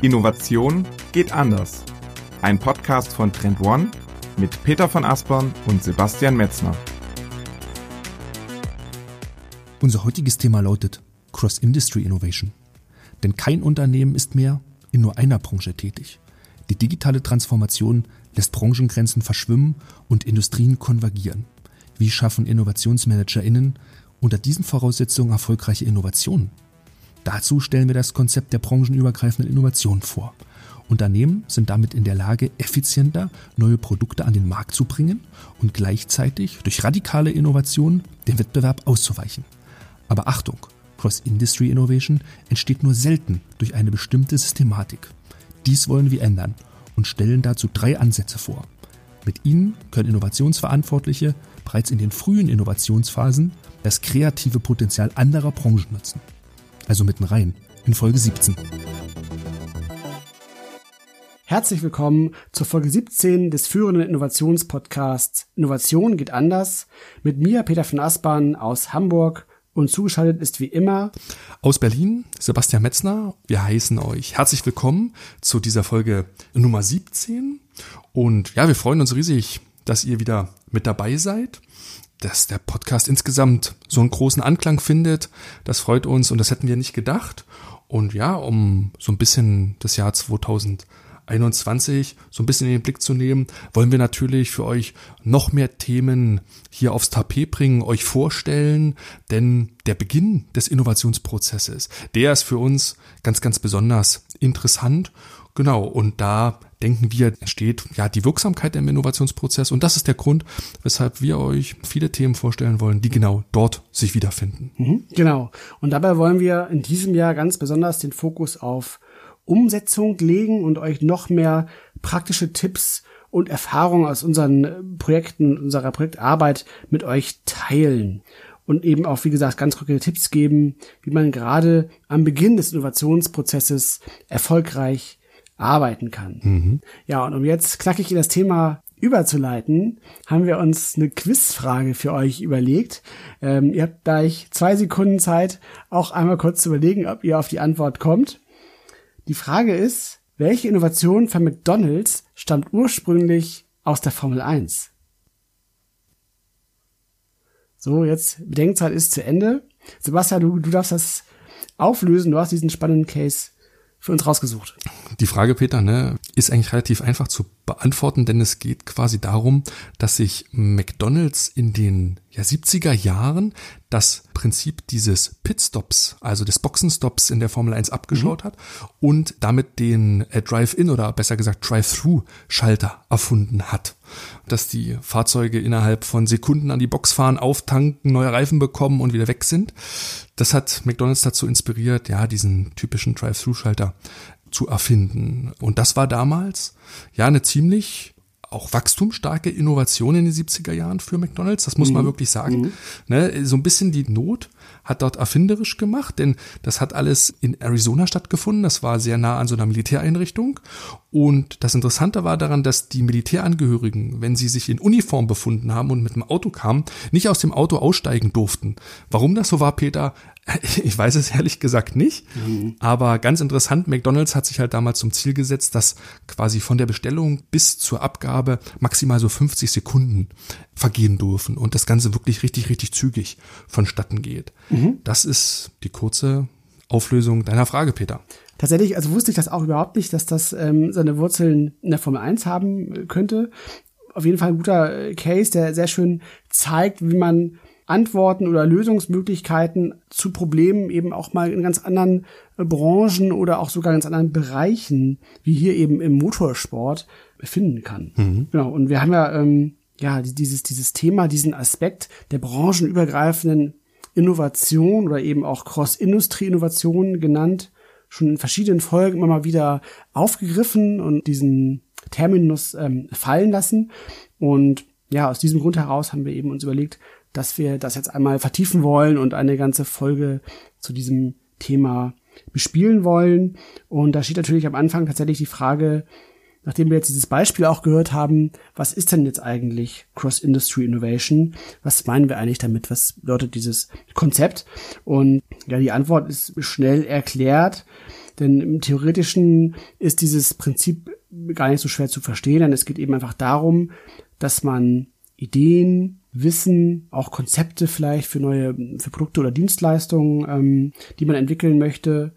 Innovation geht anders. Ein Podcast von Trend One mit Peter von Aspern und Sebastian Metzner. Unser heutiges Thema lautet Cross-Industry Innovation. Denn kein Unternehmen ist mehr in nur einer Branche tätig. Die digitale Transformation lässt Branchengrenzen verschwimmen und Industrien konvergieren. Wie schaffen InnovationsmanagerInnen unter diesen Voraussetzungen erfolgreiche Innovationen? Dazu stellen wir das Konzept der branchenübergreifenden Innovation vor. Unternehmen sind damit in der Lage, effizienter neue Produkte an den Markt zu bringen und gleichzeitig durch radikale Innovationen dem Wettbewerb auszuweichen. Aber Achtung, Cross-Industry Innovation entsteht nur selten durch eine bestimmte Systematik. Dies wollen wir ändern und stellen dazu drei Ansätze vor. Mit ihnen können Innovationsverantwortliche bereits in den frühen Innovationsphasen das kreative Potenzial anderer Branchen nutzen also mitten rein, in Folge 17. Herzlich willkommen zur Folge 17 des führenden Innovationspodcasts Innovation geht anders mit mir, Peter von Aspern aus Hamburg und zugeschaltet ist wie immer aus Berlin Sebastian Metzner. Wir heißen euch herzlich willkommen zu dieser Folge Nummer 17 und ja, wir freuen uns riesig, dass ihr wieder mit dabei seid dass der Podcast insgesamt so einen großen Anklang findet. Das freut uns und das hätten wir nicht gedacht. Und ja, um so ein bisschen das Jahr 2021 so ein bisschen in den Blick zu nehmen, wollen wir natürlich für euch noch mehr Themen hier aufs Tapet bringen, euch vorstellen, denn der Beginn des Innovationsprozesses, der ist für uns ganz, ganz besonders interessant. Genau, und da denken wir, entsteht ja die Wirksamkeit im Innovationsprozess und das ist der Grund, weshalb wir euch viele Themen vorstellen wollen, die genau dort sich wiederfinden. Mhm, genau. Und dabei wollen wir in diesem Jahr ganz besonders den Fokus auf Umsetzung legen und euch noch mehr praktische Tipps und Erfahrungen aus unseren Projekten, unserer Projektarbeit mit euch teilen und eben auch, wie gesagt, ganz konkrete Tipps geben, wie man gerade am Beginn des Innovationsprozesses erfolgreich arbeiten kann. Mhm. Ja, und um jetzt knackig in das Thema überzuleiten, haben wir uns eine Quizfrage für euch überlegt. Ähm, ihr habt gleich zwei Sekunden Zeit, auch einmal kurz zu überlegen, ob ihr auf die Antwort kommt. Die Frage ist, welche Innovation von McDonald's stammt ursprünglich aus der Formel 1? So, jetzt Bedenkzeit ist zu Ende. Sebastian, du, du darfst das auflösen. Du hast diesen spannenden Case für uns rausgesucht. Die Frage, Peter, ne, ist eigentlich relativ einfach zu beantworten, denn es geht quasi darum, dass sich McDonald's in den ja, 70er Jahren das Prinzip dieses Pitstops, also des Boxenstops in der Formel 1 abgeschaut mhm. hat und damit den äh, Drive-In oder besser gesagt Drive-Through-Schalter erfunden hat. Dass die Fahrzeuge innerhalb von Sekunden an die Box fahren, auftanken, neue Reifen bekommen und wieder weg sind. Das hat McDonald's dazu inspiriert, ja, diesen typischen Drive-Through-Schalter zu erfinden. Und das war damals ja eine ziemlich auch wachstumsstarke Innovation in den 70er Jahren für McDonalds, das muss man mhm. wirklich sagen. Mhm. Ne, so ein bisschen die Not hat dort erfinderisch gemacht, denn das hat alles in Arizona stattgefunden. Das war sehr nah an so einer Militäreinrichtung. Und das Interessante war daran, dass die Militärangehörigen, wenn sie sich in Uniform befunden haben und mit dem Auto kamen, nicht aus dem Auto aussteigen durften. Warum das so war, Peter, Ich weiß es ehrlich gesagt nicht, mhm. aber ganz interessant, McDonald's hat sich halt damals zum Ziel gesetzt, dass quasi von der Bestellung bis zur Abgabe maximal so 50 Sekunden vergehen dürfen und das Ganze wirklich richtig, richtig zügig vonstatten geht. Mhm. Das ist die kurze Auflösung deiner Frage, Peter. Tatsächlich, also wusste ich das auch überhaupt nicht, dass das ähm, seine Wurzeln in der Formel 1 haben könnte. Auf jeden Fall ein guter Case, der sehr schön zeigt, wie man Antworten oder Lösungsmöglichkeiten zu Problemen eben auch mal in ganz anderen äh, Branchen oder auch sogar ganz anderen Bereichen, wie hier eben im Motorsport, finden kann. Mhm. Genau. Und wir haben ja, ähm, ja, dieses, dieses Thema, diesen Aspekt der branchenübergreifenden Innovation oder eben auch Cross-Industrie-Innovation genannt, schon in verschiedenen Folgen immer mal wieder aufgegriffen und diesen Terminus ähm, fallen lassen. Und ja, aus diesem Grund heraus haben wir eben uns überlegt, dass wir das jetzt einmal vertiefen wollen und eine ganze Folge zu diesem Thema bespielen wollen. Und da steht natürlich am Anfang tatsächlich die Frage, nachdem wir jetzt dieses Beispiel auch gehört haben, was ist denn jetzt eigentlich Cross-Industry Innovation? Was meinen wir eigentlich damit? Was bedeutet dieses Konzept? Und ja, die Antwort ist schnell erklärt. Denn im Theoretischen ist dieses Prinzip gar nicht so schwer zu verstehen, denn es geht eben einfach darum, dass man Ideen, Wissen, auch Konzepte vielleicht für neue, für Produkte oder Dienstleistungen, ähm, die man entwickeln möchte,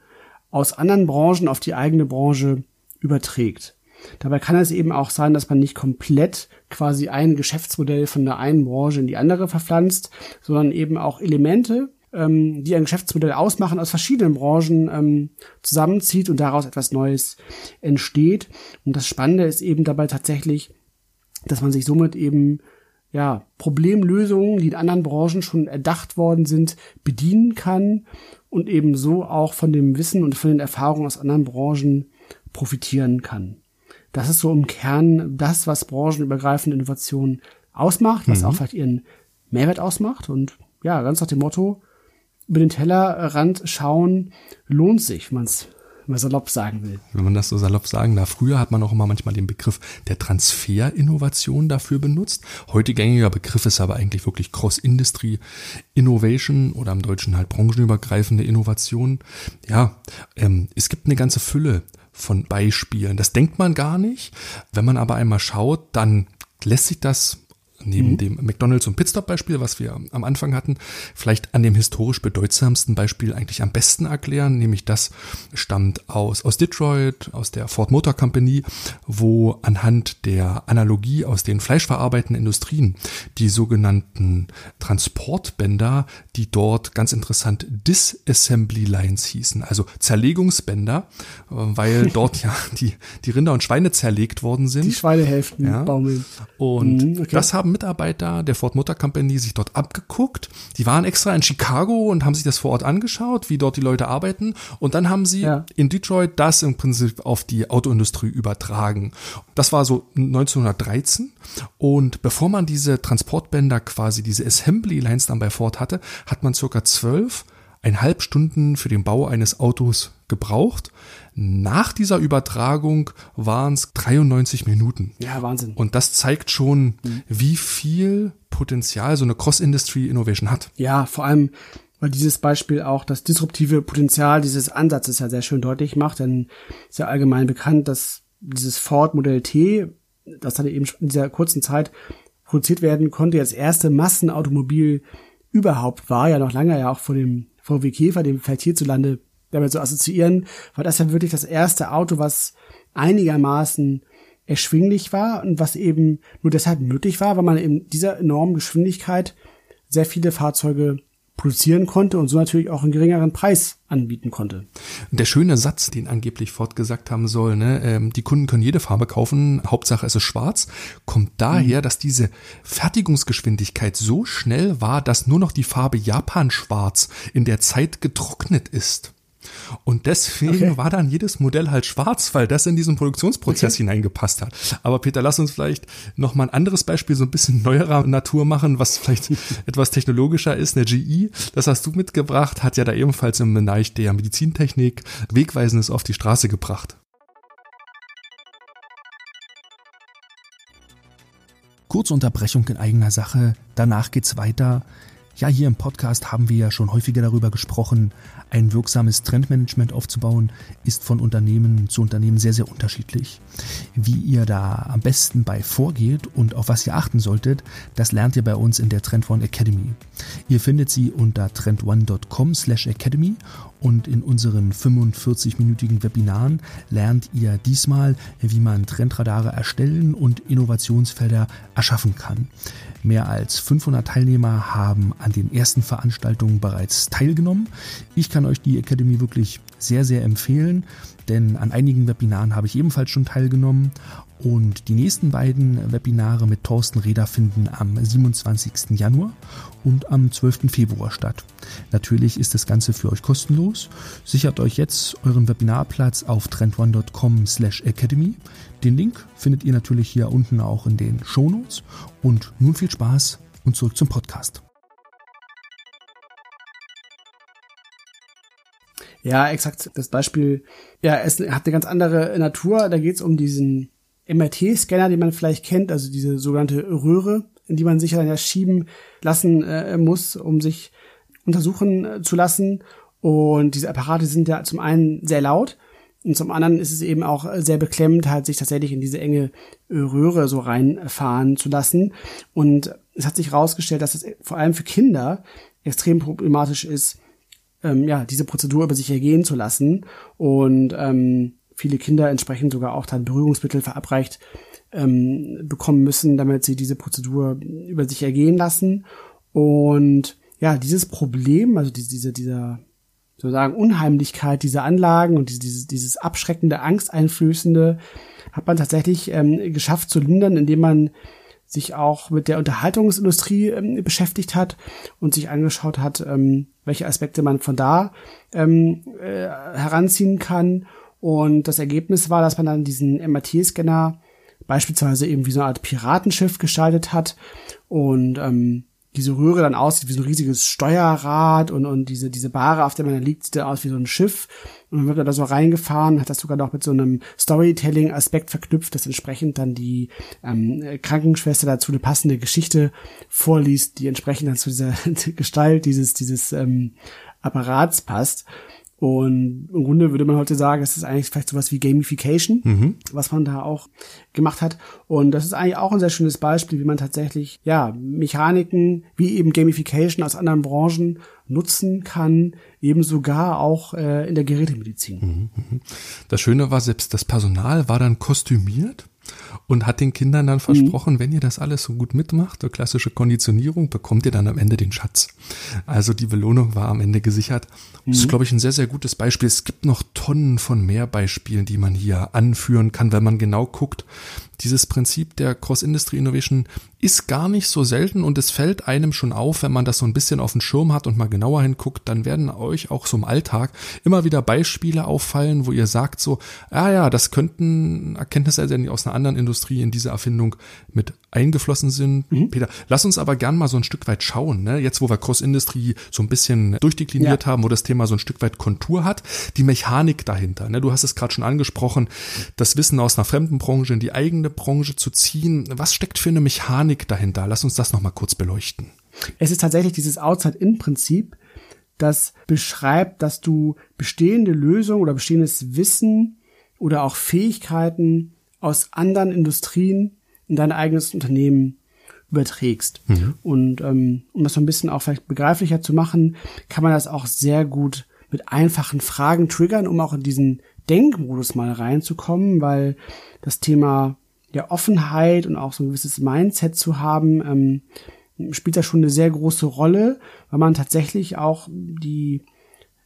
aus anderen Branchen auf die eigene Branche überträgt. Dabei kann es eben auch sein, dass man nicht komplett quasi ein Geschäftsmodell von der einen Branche in die andere verpflanzt, sondern eben auch Elemente, ähm, die ein Geschäftsmodell ausmachen, aus verschiedenen Branchen ähm, zusammenzieht und daraus etwas Neues entsteht. Und das Spannende ist eben dabei tatsächlich, dass man sich somit eben ja, Problemlösungen, die in anderen Branchen schon erdacht worden sind, bedienen kann und eben so auch von dem Wissen und von den Erfahrungen aus anderen Branchen profitieren kann. Das ist so im Kern das, was branchenübergreifende Innovation ausmacht, was mhm. auch vielleicht ihren Mehrwert ausmacht. Und ja, ganz nach dem Motto, über den Tellerrand schauen lohnt sich, wenn man es mal salopp sagen will. Wenn man das so salopp sagen darf. Früher hat man auch immer manchmal den Begriff der Transferinnovation dafür benutzt. Heute gängiger Begriff ist aber eigentlich wirklich Cross-Industry Innovation oder im Deutschen halt branchenübergreifende Innovation. Ja, ähm, es gibt eine ganze Fülle von Beispielen. Das denkt man gar nicht. Wenn man aber einmal schaut, dann lässt sich das neben mhm. dem McDonalds und Pitstop Beispiel, was wir am Anfang hatten, vielleicht an dem historisch bedeutsamsten Beispiel eigentlich am besten erklären, nämlich das stammt aus, aus Detroit, aus der Ford Motor Company, wo anhand der Analogie aus den fleischverarbeitenden Industrien die sogenannten Transportbänder, die dort ganz interessant Disassembly Lines hießen, also Zerlegungsbänder, äh, weil dort ja die, die Rinder und Schweine zerlegt worden sind. Die Schweinehälften ja. baumeln. Und mhm, okay. das haben Mitarbeiter der Ford Motor Company sich dort abgeguckt. Die waren extra in Chicago und haben sich das vor Ort angeschaut, wie dort die Leute arbeiten. Und dann haben sie ja. in Detroit das im Prinzip auf die Autoindustrie übertragen. Das war so 1913. Und bevor man diese Transportbänder quasi, diese Assembly Lines dann bei Ford hatte, hat man circa zwölf eineinhalb Stunden für den Bau eines Autos gebraucht. Nach dieser Übertragung waren es 93 Minuten. Ja, Wahnsinn. Und das zeigt schon, mhm. wie viel Potenzial so eine Cross-Industry-Innovation hat. Ja, vor allem, weil dieses Beispiel auch das disruptive Potenzial dieses Ansatzes ja sehr schön deutlich macht, denn ist ja allgemein bekannt, dass dieses Ford Modell T, das dann eben in dieser kurzen Zeit produziert werden konnte, als erste Massenautomobil überhaupt war, ja noch lange ja auch vor dem VW Käfer, dem vielleicht hierzulande damit so assoziieren, war das ja wirklich das erste Auto, was einigermaßen erschwinglich war und was eben nur deshalb möglich war, weil man in dieser enormen Geschwindigkeit sehr viele Fahrzeuge produzieren konnte und so natürlich auch einen geringeren Preis anbieten konnte. Der schöne Satz, den angeblich Ford gesagt haben soll, ne, ähm, die Kunden können jede Farbe kaufen, Hauptsache es ist schwarz, kommt daher, mhm. dass diese Fertigungsgeschwindigkeit so schnell war, dass nur noch die Farbe Japan schwarz in der Zeit getrocknet ist. Und deswegen okay. war dann jedes Modell halt schwarz, weil das in diesen Produktionsprozess okay. hineingepasst hat. Aber Peter, lass uns vielleicht noch mal ein anderes Beispiel so ein bisschen neuerer Natur machen, was vielleicht etwas technologischer ist. Eine GE, das hast du mitgebracht, hat ja da ebenfalls im Bereich der Medizintechnik Wegweisendes auf die Straße gebracht. Kurze Unterbrechung in eigener Sache, danach geht's weiter. Ja, hier im Podcast haben wir ja schon häufiger darüber gesprochen, ein wirksames Trendmanagement aufzubauen, ist von Unternehmen zu Unternehmen sehr, sehr unterschiedlich. Wie ihr da am besten bei vorgeht und auf was ihr achten solltet, das lernt ihr bei uns in der Trend One Academy. Ihr findet sie unter trendone.com slash academy und in unseren 45-minütigen Webinaren lernt ihr diesmal, wie man Trendradare erstellen und Innovationsfelder erschaffen kann. Mehr als 500 Teilnehmer haben an den ersten Veranstaltungen bereits teilgenommen. Ich kann euch die Academy wirklich sehr, sehr empfehlen, denn an einigen Webinaren habe ich ebenfalls schon teilgenommen und die nächsten beiden Webinare mit Thorsten Reder finden am 27. Januar und am 12. Februar statt. Natürlich ist das Ganze für euch kostenlos. Sichert euch jetzt euren Webinarplatz auf trendone.com slash academy. Den Link findet ihr natürlich hier unten auch in den Shownotes. Und nun viel Spaß und zurück zum Podcast. Ja, exakt. Das Beispiel, ja, es hat eine ganz andere Natur. Da geht es um diesen MRT-Scanner, den man vielleicht kennt, also diese sogenannte Röhre, in die man sich dann ja schieben lassen äh, muss, um sich untersuchen äh, zu lassen. Und diese Apparate sind ja zum einen sehr laut Und zum anderen ist es eben auch sehr beklemmend, halt sich tatsächlich in diese enge äh, Röhre so reinfahren zu lassen. Und es hat sich herausgestellt, dass es vor allem für Kinder extrem problematisch ist, ähm, ja, diese Prozedur über sich ergehen zu lassen. Und ähm, viele Kinder entsprechend sogar auch dann Berührungsmittel verabreicht ähm, bekommen müssen, damit sie diese Prozedur über sich ergehen lassen. Und ja, dieses Problem, also diese, dieser sozusagen Unheimlichkeit dieser Anlagen und dieses, dieses abschreckende, angsteinflößende hat man tatsächlich ähm, geschafft zu lindern, indem man sich auch mit der Unterhaltungsindustrie ähm, beschäftigt hat und sich angeschaut hat, ähm, welche Aspekte man von da ähm, äh, heranziehen kann. Und das Ergebnis war, dass man dann diesen MRT-Scanner beispielsweise eben wie so eine Art Piratenschiff gestaltet hat und ähm, diese Röhre dann aussieht wie so ein riesiges Steuerrad und, und diese, diese Bahre, auf der man da liegt, sieht dann aus wie so ein Schiff. Und dann wird da so reingefahren, hat das sogar noch mit so einem Storytelling-Aspekt verknüpft, dass entsprechend dann die ähm, Krankenschwester dazu eine passende Geschichte vorliest, die entsprechend dann zu dieser Gestalt dieses, dieses ähm, Apparats passt. Und im Grunde würde man heute sagen, es ist eigentlich vielleicht sowas wie Gamification, mhm. was man da auch gemacht hat. Und das ist eigentlich auch ein sehr schönes Beispiel, wie man tatsächlich, ja, Mechaniken wie eben Gamification aus anderen Branchen nutzen kann, eben sogar auch äh, in der Gerätemedizin. Mhm, mhm. Das Schöne war, selbst das Personal war dann kostümiert und hat den Kindern dann versprochen, mhm. wenn ihr das alles so gut mitmacht, der klassische Konditionierung, bekommt ihr dann am Ende den Schatz. Also die Belohnung war am Ende gesichert. Mhm. Das ist, mhm. glaube ich, ein sehr, sehr gutes Beispiel. Es gibt noch Tonnen von mehr Beispielen, die man hier anführen kann, wenn man genau guckt. Dieses Prinzip der Cross-Industry Innovation ist gar nicht so selten und es fällt einem schon auf, wenn man das so ein bisschen auf dem Schirm hat und mal genauer hinguckt, dann werden euch auch so im Alltag immer wieder Beispiele auffallen, wo ihr sagt so, ah ja, das könnten Erkenntnisse aus einer anderen Industrie in diese Erfindung mit eingeflossen sind. Mhm. Peter, lass uns aber gern mal so ein Stück weit schauen, ne? jetzt wo wir Cross-Industry so ein bisschen durchdekliniert ja. haben, wo das Thema so ein Stück weit Kontur hat, die Mechanik dahinter. Ne? Du hast es gerade schon angesprochen, das Wissen aus einer fremden Branche in die eigene Branche zu ziehen. Was steckt für eine Mechanik dahinter? Lass uns das nochmal kurz beleuchten. Es ist tatsächlich dieses Outside-In-Prinzip, das beschreibt, dass du bestehende Lösungen oder bestehendes Wissen oder auch Fähigkeiten aus anderen Industrien in dein eigenes Unternehmen überträgst. Mhm. Und ähm, um das so ein bisschen auch vielleicht begreiflicher zu machen, kann man das auch sehr gut mit einfachen Fragen triggern, um auch in diesen Denkmodus mal reinzukommen, weil das Thema ja Offenheit und auch so ein gewisses Mindset zu haben, ähm, spielt da schon eine sehr große Rolle, weil man tatsächlich auch die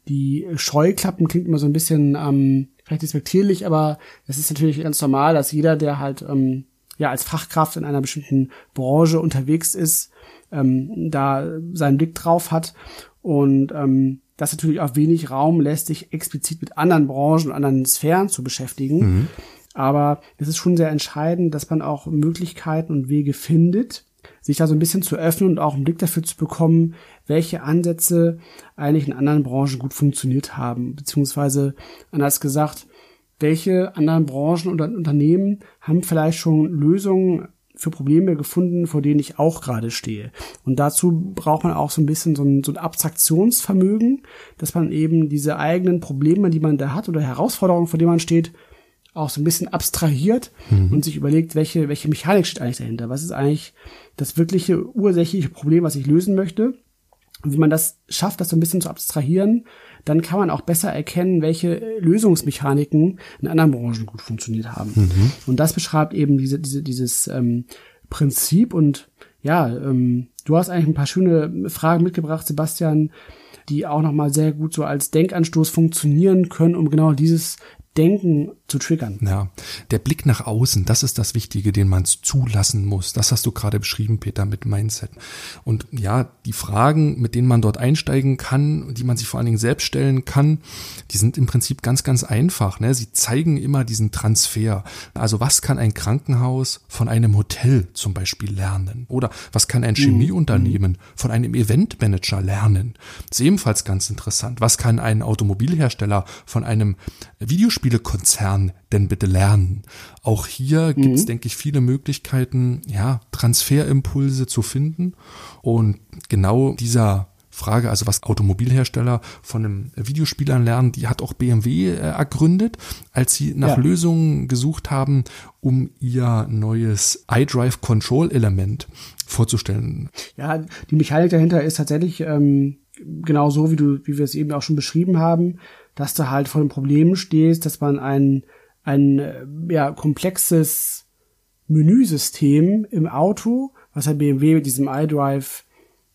die Scheuklappen klingt immer so ein bisschen ähm, vielleicht despektierlich, aber es ist natürlich ganz normal, dass jeder, der halt ähm, ja als Fachkraft in einer bestimmten Branche unterwegs ist, ähm, da seinen Blick drauf hat und ähm, das natürlich auch wenig Raum lässt, sich explizit mit anderen Branchen und anderen Sphären zu beschäftigen. Mhm. Aber es ist schon sehr entscheidend, dass man auch Möglichkeiten und Wege findet, sich da so ein bisschen zu öffnen und auch einen Blick dafür zu bekommen, welche Ansätze eigentlich in anderen Branchen gut funktioniert haben. Beziehungsweise, anders gesagt, welche anderen Branchen oder Unternehmen haben vielleicht schon Lösungen für Probleme gefunden, vor denen ich auch gerade stehe. Und dazu braucht man auch so ein bisschen so ein, so ein Abstraktionsvermögen, dass man eben diese eigenen Probleme, die man da hat oder Herausforderungen, vor denen man steht, auch so ein bisschen abstrahiert mhm. und sich überlegt, welche, welche Mechanik steht eigentlich dahinter? Was ist eigentlich das wirkliche ursächliche Problem, was ich lösen möchte? Und wie man das schafft, das so ein bisschen zu abstrahieren, dann kann man auch besser erkennen, welche Lösungsmechaniken in anderen Branchen gut funktioniert haben. Mhm. Und das beschreibt eben diese, diese, dieses ähm, Prinzip. Und ja, ähm, du hast eigentlich ein paar schöne Fragen mitgebracht, Sebastian, die auch nochmal sehr gut so als Denkanstoß funktionieren können, um genau dieses Denken zu triggern. Ja, der Blick nach außen, das ist das Wichtige, den man zulassen muss. Das hast du gerade beschrieben, Peter, mit Mindset. Und ja, die Fragen, mit denen man dort einsteigen kann, die man sich vor allen Dingen selbst stellen kann, die sind im Prinzip ganz, ganz einfach. Ne? Sie zeigen immer diesen Transfer. Also was kann ein Krankenhaus von einem Hotel zum Beispiel lernen? Oder was kann ein mhm. Chemieunternehmen von einem Eventmanager lernen? Das ist ebenfalls ganz interessant. Was kann ein Automobilhersteller von einem Videospiel Videospielekonzern denn bitte lernen? Auch hier mhm. gibt es, denke ich, viele Möglichkeiten, ja, Transferimpulse zu finden. Und genau dieser Frage, also was Automobilhersteller von einem Videospielern lernen, die hat auch BMW äh, ergründet, als sie nach ja. Lösungen gesucht haben, um ihr neues iDrive Control Element vorzustellen. Ja, die Mechanik dahinter ist tatsächlich ähm, genau so, wie du, wie wir es eben auch schon beschrieben haben, dass du halt vor dem Problem stehst, dass man ein, ein ja, komplexes Menüsystem im Auto, was halt BMW mit diesem iDrive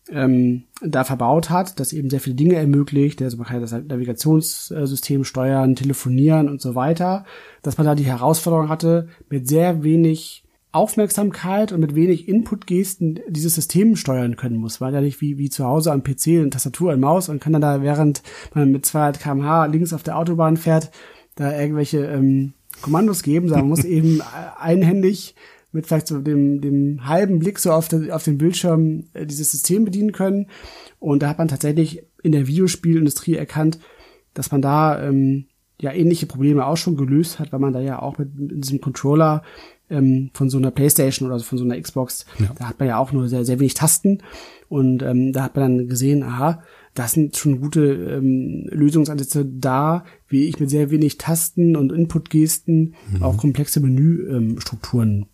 ähm, da verbaut hat, das eben sehr viele Dinge ermöglicht, also man kann das Navigationssystem steuern, telefonieren und so weiter, dass man da die Herausforderung hatte, mit sehr wenig Aufmerksamkeit und mit wenig Input-Gesten dieses System steuern können muss. Weil ja nicht wie, wie zu Hause am PC eine Tastatur und Maus und kann dann da, während man mit 200 kmh links auf der Autobahn fährt, da irgendwelche ähm, Kommandos geben, sondern man muss eben einhändig mit vielleicht so dem, dem halben Blick so auf, de, auf den Bildschirm äh, dieses System bedienen können. Und da hat man tatsächlich in der Videospielindustrie erkannt, dass man da ähm, ja ähnliche Probleme auch schon gelöst hat, weil man da ja auch mit, mit diesem Controller ähm, von so einer Playstation oder von so einer Xbox, ja. da hat man ja auch nur sehr, sehr wenig Tasten. Und ähm, da hat man dann gesehen, aha, das sind schon gute ähm, Lösungsansätze da, wie ich mit sehr wenig Tasten und Input-Gesten mhm. auch komplexe Menüstrukturen ähm,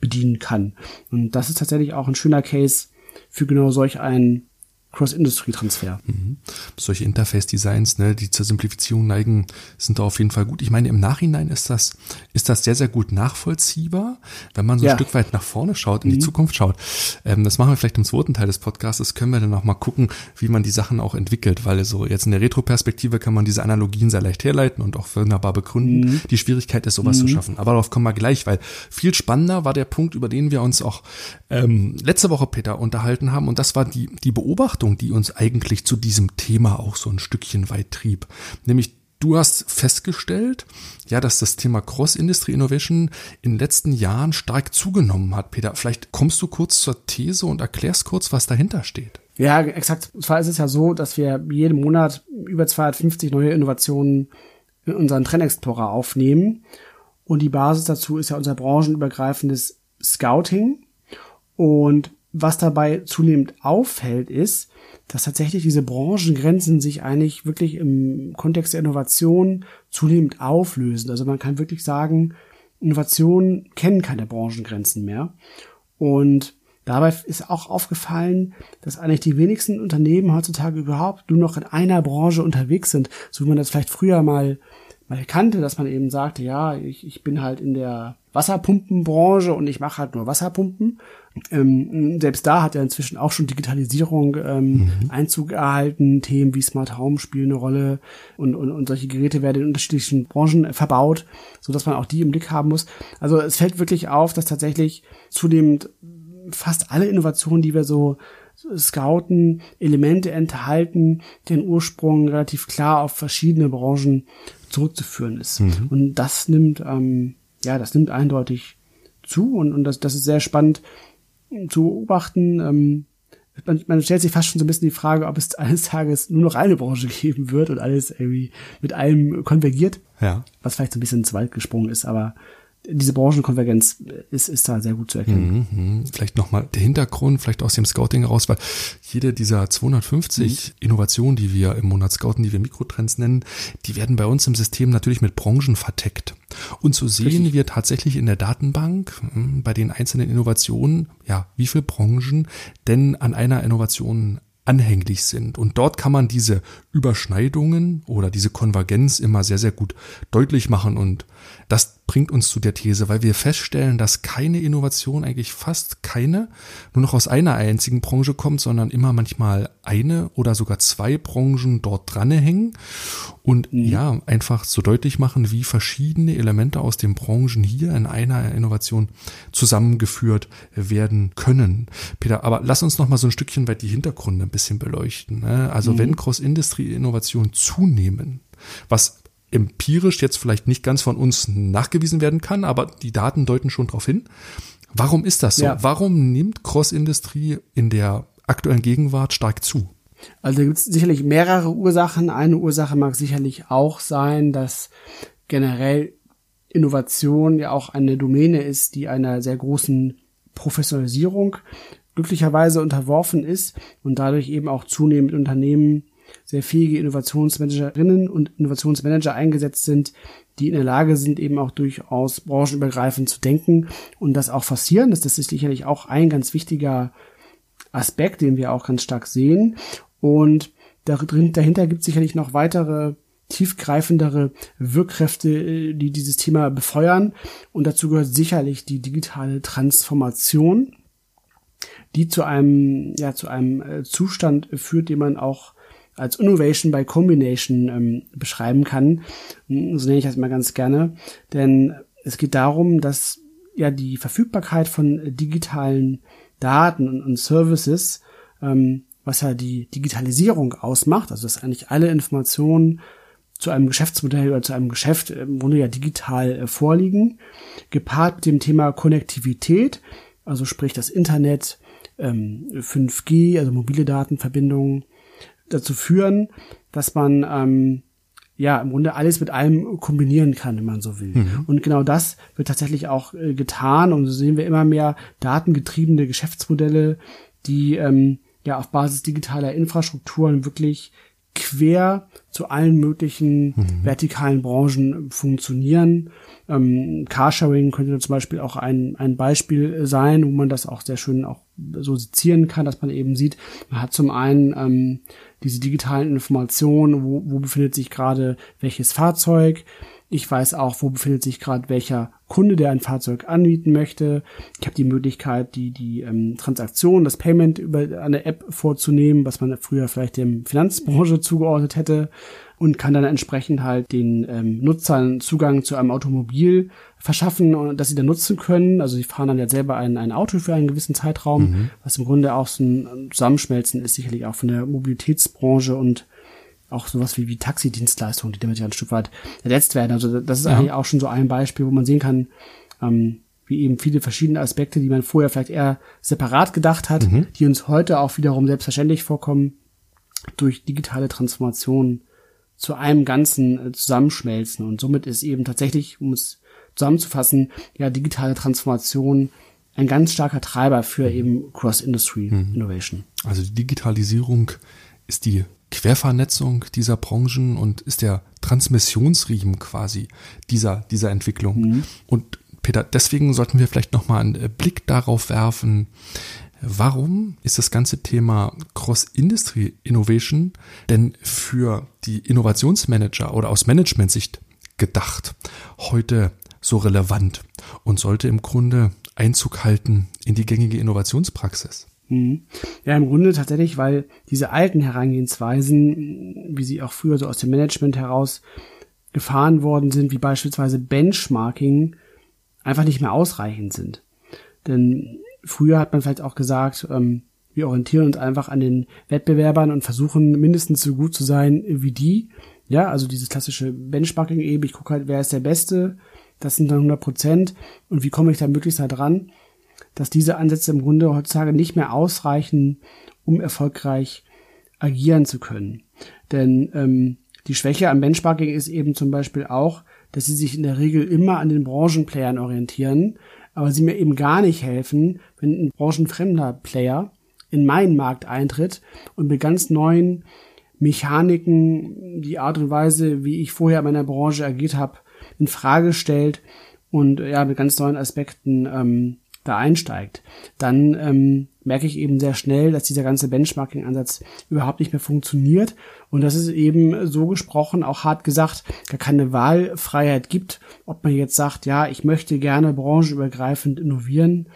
bedienen kann. Und das ist tatsächlich auch ein schöner Case für genau solch einen Cross-Industry-Transfer. Mhm. Solche Interface-Designs, ne, die zur Simplifizierung neigen, sind da auf jeden Fall gut. Ich meine, im Nachhinein ist das, ist das sehr, sehr gut nachvollziehbar, wenn man so ja. ein Stück weit nach vorne schaut, in mhm. die Zukunft schaut. Ähm, das machen wir vielleicht im zweiten Teil des Podcasts, können wir dann auch mal gucken, wie man die Sachen auch entwickelt, weil so jetzt in der Retro-Perspektive kann man diese Analogien sehr leicht herleiten und auch wunderbar begründen. Mhm. Die Schwierigkeit ist, sowas zu mhm. schaffen. Aber darauf kommen wir gleich, weil viel spannender war der Punkt, über den wir uns auch ähm, letzte Woche, Peter, unterhalten haben, und das war die, die Beobachtung, Beobachtung, die uns eigentlich zu diesem Thema auch so ein Stückchen weit trieb. Nämlich Du hast festgestellt, ja, dass das Thema Cross-Industry Innovation in den letzten Jahren stark zugenommen hat. Peter, vielleicht kommst du kurz zur These und erklärst kurz, was dahinter steht. Ja, exakt. Und zwar ist es ja so, dass wir jeden Monat über 250 neue Innovationen in unseren Trend Explorer aufnehmen. Und die Basis dazu ist ja unser branchenübergreifendes Scouting. Und was dabei zunehmend auffällt, ist, dass tatsächlich diese Branchengrenzen sich eigentlich wirklich im Kontext der Innovation zunehmend auflösen. Also man kann wirklich sagen, Innovationen kennen keine Branchengrenzen mehr. Und dabei ist auch aufgefallen, dass eigentlich die wenigsten Unternehmen heutzutage überhaupt nur noch in einer Branche unterwegs sind, so wie man das vielleicht früher mal mal kannte, dass man eben sagte, ja, ich, ich bin halt in der Wasserpumpenbranche und ich mache halt nur Wasserpumpen. Ähm, selbst da hat ja inzwischen auch schon Digitalisierung ähm, mhm. Einzug erhalten. Themen wie Smart Home spielen eine Rolle und, und, und solche Geräte werden in unterschiedlichen Branchen verbaut, so dass man auch die im Blick haben muss. Also es fällt wirklich auf, dass tatsächlich zunehmend fast alle Innovationen, die wir so scouten, Elemente enthalten, deren Ursprung relativ klar auf verschiedene Branchen zurückzuführen ist. Mhm. Und das nimmt, ähm, ja, das nimmt eindeutig zu und, und das, das ist sehr spannend zu beobachten. Ähm, man, man stellt sich fast schon so ein bisschen die Frage, ob es eines Tages nur noch eine Branche geben wird und alles irgendwie mit allem konvergiert. Ja. Was vielleicht so ein bisschen ins Wald gesprungen ist, aber diese Branchenkonvergenz ist, ist da sehr gut zu erkennen. Mhm, mhm. vielleicht nochmal der Hintergrund, vielleicht aus dem Scouting heraus, weil jede dieser 250 mhm. Innovationen, die wir im Monat scouten, die wir Mikrotrends nennen, die werden bei uns im System natürlich mit Branchen verteckt. Und zu sehen Richtig. wir tatsächlich in der Datenbank hm, bei den einzelnen Innovationen, ja, wie viele Branchen denn an einer Innovation anhänglich sind. Und dort kann man diese Überschneidungen oder diese Konvergenz immer sehr, sehr gut deutlich machen. Und das bringt uns zu der These, weil wir feststellen, dass keine Innovation, eigentlich fast keine, nur noch aus einer einzigen Branche kommt, sondern immer manchmal eine oder sogar zwei Branchen dort dran hängen und mhm. ja, einfach so deutlich machen, wie verschiedene Elemente aus den Branchen hier in einer Innovation zusammengeführt werden können. Peter, aber lass uns noch mal so ein Stückchen weit die Hintergründe ein bisschen beleuchten. Ne? Also mhm. wenn Cross-Industry-Innovationen zunehmen, was empirisch jetzt vielleicht nicht ganz von uns nachgewiesen werden kann, aber die Daten deuten schon darauf hin. Warum ist das so? Ja. Warum nimmt Cross-Industrie in der aktuellen Gegenwart stark zu? Also da gibt es sicherlich mehrere Ursachen. Eine Ursache mag sicherlich auch sein, dass generell Innovation ja auch eine Domäne ist, die einer sehr großen Professionalisierung glücklicherweise unterworfen ist und dadurch eben auch zunehmend Unternehmen sehr fähige Innovationsmanagerinnen und Innovationsmanager eingesetzt sind, die in der Lage sind, eben auch durchaus branchenübergreifend zu denken und das auch forcieren. Das ist sicherlich auch ein ganz wichtiger Aspekt, den wir auch ganz stark sehen. Und dahinter gibt es sicherlich noch weitere tiefgreifendere Wirkkräfte, äh, die dieses Thema befeuern. Und dazu gehört sicherlich die digitale Transformation, die zu einem, ja, zu einem äh, Zustand führt, den man auch als Innovation by Combination ähm, beschreiben kann. Hm, so nenne ich das immer ganz gerne. Denn es geht darum, dass ja die Verfügbarkeit von digitalen Daten und, und Services, ähm, was ja die Digitalisierung ausmacht, also dass eigentlich alle Informationen zu einem Geschäftsmodell oder zu einem Geschäft im Grunde ja digital äh, vorliegen, gepaart mit dem Thema Konnektivität, also sprich das Internet, ähm, 5G, also mobile Datenverbindungen, dazu führen, dass man ähm, ja im Grunde alles mit allem kombinieren kann, wenn man so will. Mhm. Und genau das wird tatsächlich auch äh, getan und so sehen wir immer mehr datengetriebene Geschäftsmodelle, die ähm, ja auf Basis digitaler Infrastrukturen wirklich quer zu allen möglichen mhm. vertikalen Branchen funktionieren. Ähm, Carsharing könnte zum Beispiel auch ein, ein Beispiel sein, wo man das auch sehr schön auch so sezieren kann, dass man eben sieht, man hat zum einen ähm, diese digitalen Informationen, wo, wo befindet sich gerade welches Fahrzeug. Ich weiß auch, wo befindet sich gerade welcher Kunde, der ein Fahrzeug anbieten möchte. Ich habe die Möglichkeit, die, die ähm, Transaktion, das Payment über eine App vorzunehmen, was man früher vielleicht dem Finanzbranche zugeordnet hätte und kann dann entsprechend halt den ähm, Nutzern Zugang zu einem Automobil verschaffen, und dass sie dann nutzen können. Also sie fahren dann ja selber ein, ein Auto für einen gewissen Zeitraum, mhm. was im Grunde auch so ein Zusammenschmelzen ist, sicherlich auch von der Mobilitätsbranche und auch sowas wie, wie Taxidienstleistungen, die damit ja ein Stück weit ersetzt werden. Also das ist ja. eigentlich auch schon so ein Beispiel, wo man sehen kann, ähm, wie eben viele verschiedene Aspekte, die man vorher vielleicht eher separat gedacht hat, mhm. die uns heute auch wiederum selbstverständlich vorkommen, durch digitale Transformation zu einem Ganzen äh, zusammenschmelzen. Und somit ist eben tatsächlich, um es zusammenzufassen, ja, digitale Transformation ein ganz starker Treiber für mhm. eben Cross-Industry-Innovation. Mhm. Also die Digitalisierung ist die Quervernetzung dieser Branchen und ist der Transmissionsriemen quasi dieser, dieser Entwicklung. Mhm. Und Peter, deswegen sollten wir vielleicht nochmal einen Blick darauf werfen, Warum ist das ganze Thema Cross-Industry Innovation denn für die Innovationsmanager oder aus Management-Sicht gedacht heute so relevant und sollte im Grunde Einzug halten in die gängige Innovationspraxis? Mhm. Ja, im Grunde tatsächlich, weil diese alten Herangehensweisen, wie sie auch früher so aus dem Management heraus gefahren worden sind, wie beispielsweise Benchmarking, einfach nicht mehr ausreichend sind. Denn früher hat man vielleicht auch gesagt, ähm, wir orientieren uns einfach an den Wettbewerbern und versuchen mindestens so gut zu sein wie die. Ja, also dieses klassische Benchmarking eben, ich gucke halt, wer ist der Beste, das sind dann 100 Prozent und wie komme ich da möglichst da dran, dass diese Ansätze im Grunde heutzutage nicht mehr ausreichen, um erfolgreich agieren zu können. Denn ähm, die Schwäche am Benchmarking ist eben zum Beispiel auch, dass sie sich in der Regel immer an den Branchenplayern orientieren aber sie mir eben gar nicht helfen, wenn ein branchenfremder Player in meinen Markt eintritt und mit ganz neuen Mechaniken die Art und Weise, wie ich vorher in meiner Branche agiert habe, in Frage stellt und ja mit ganz neuen Aspekten ähm, da einsteigt, dann ähm, merke ich eben sehr schnell, dass dieser ganze Benchmarking-Ansatz überhaupt nicht mehr funktioniert und dass es eben so gesprochen, auch hart gesagt, gar keine Wahlfreiheit gibt, ob man jetzt sagt, ja, ich möchte gerne branchenübergreifend innovieren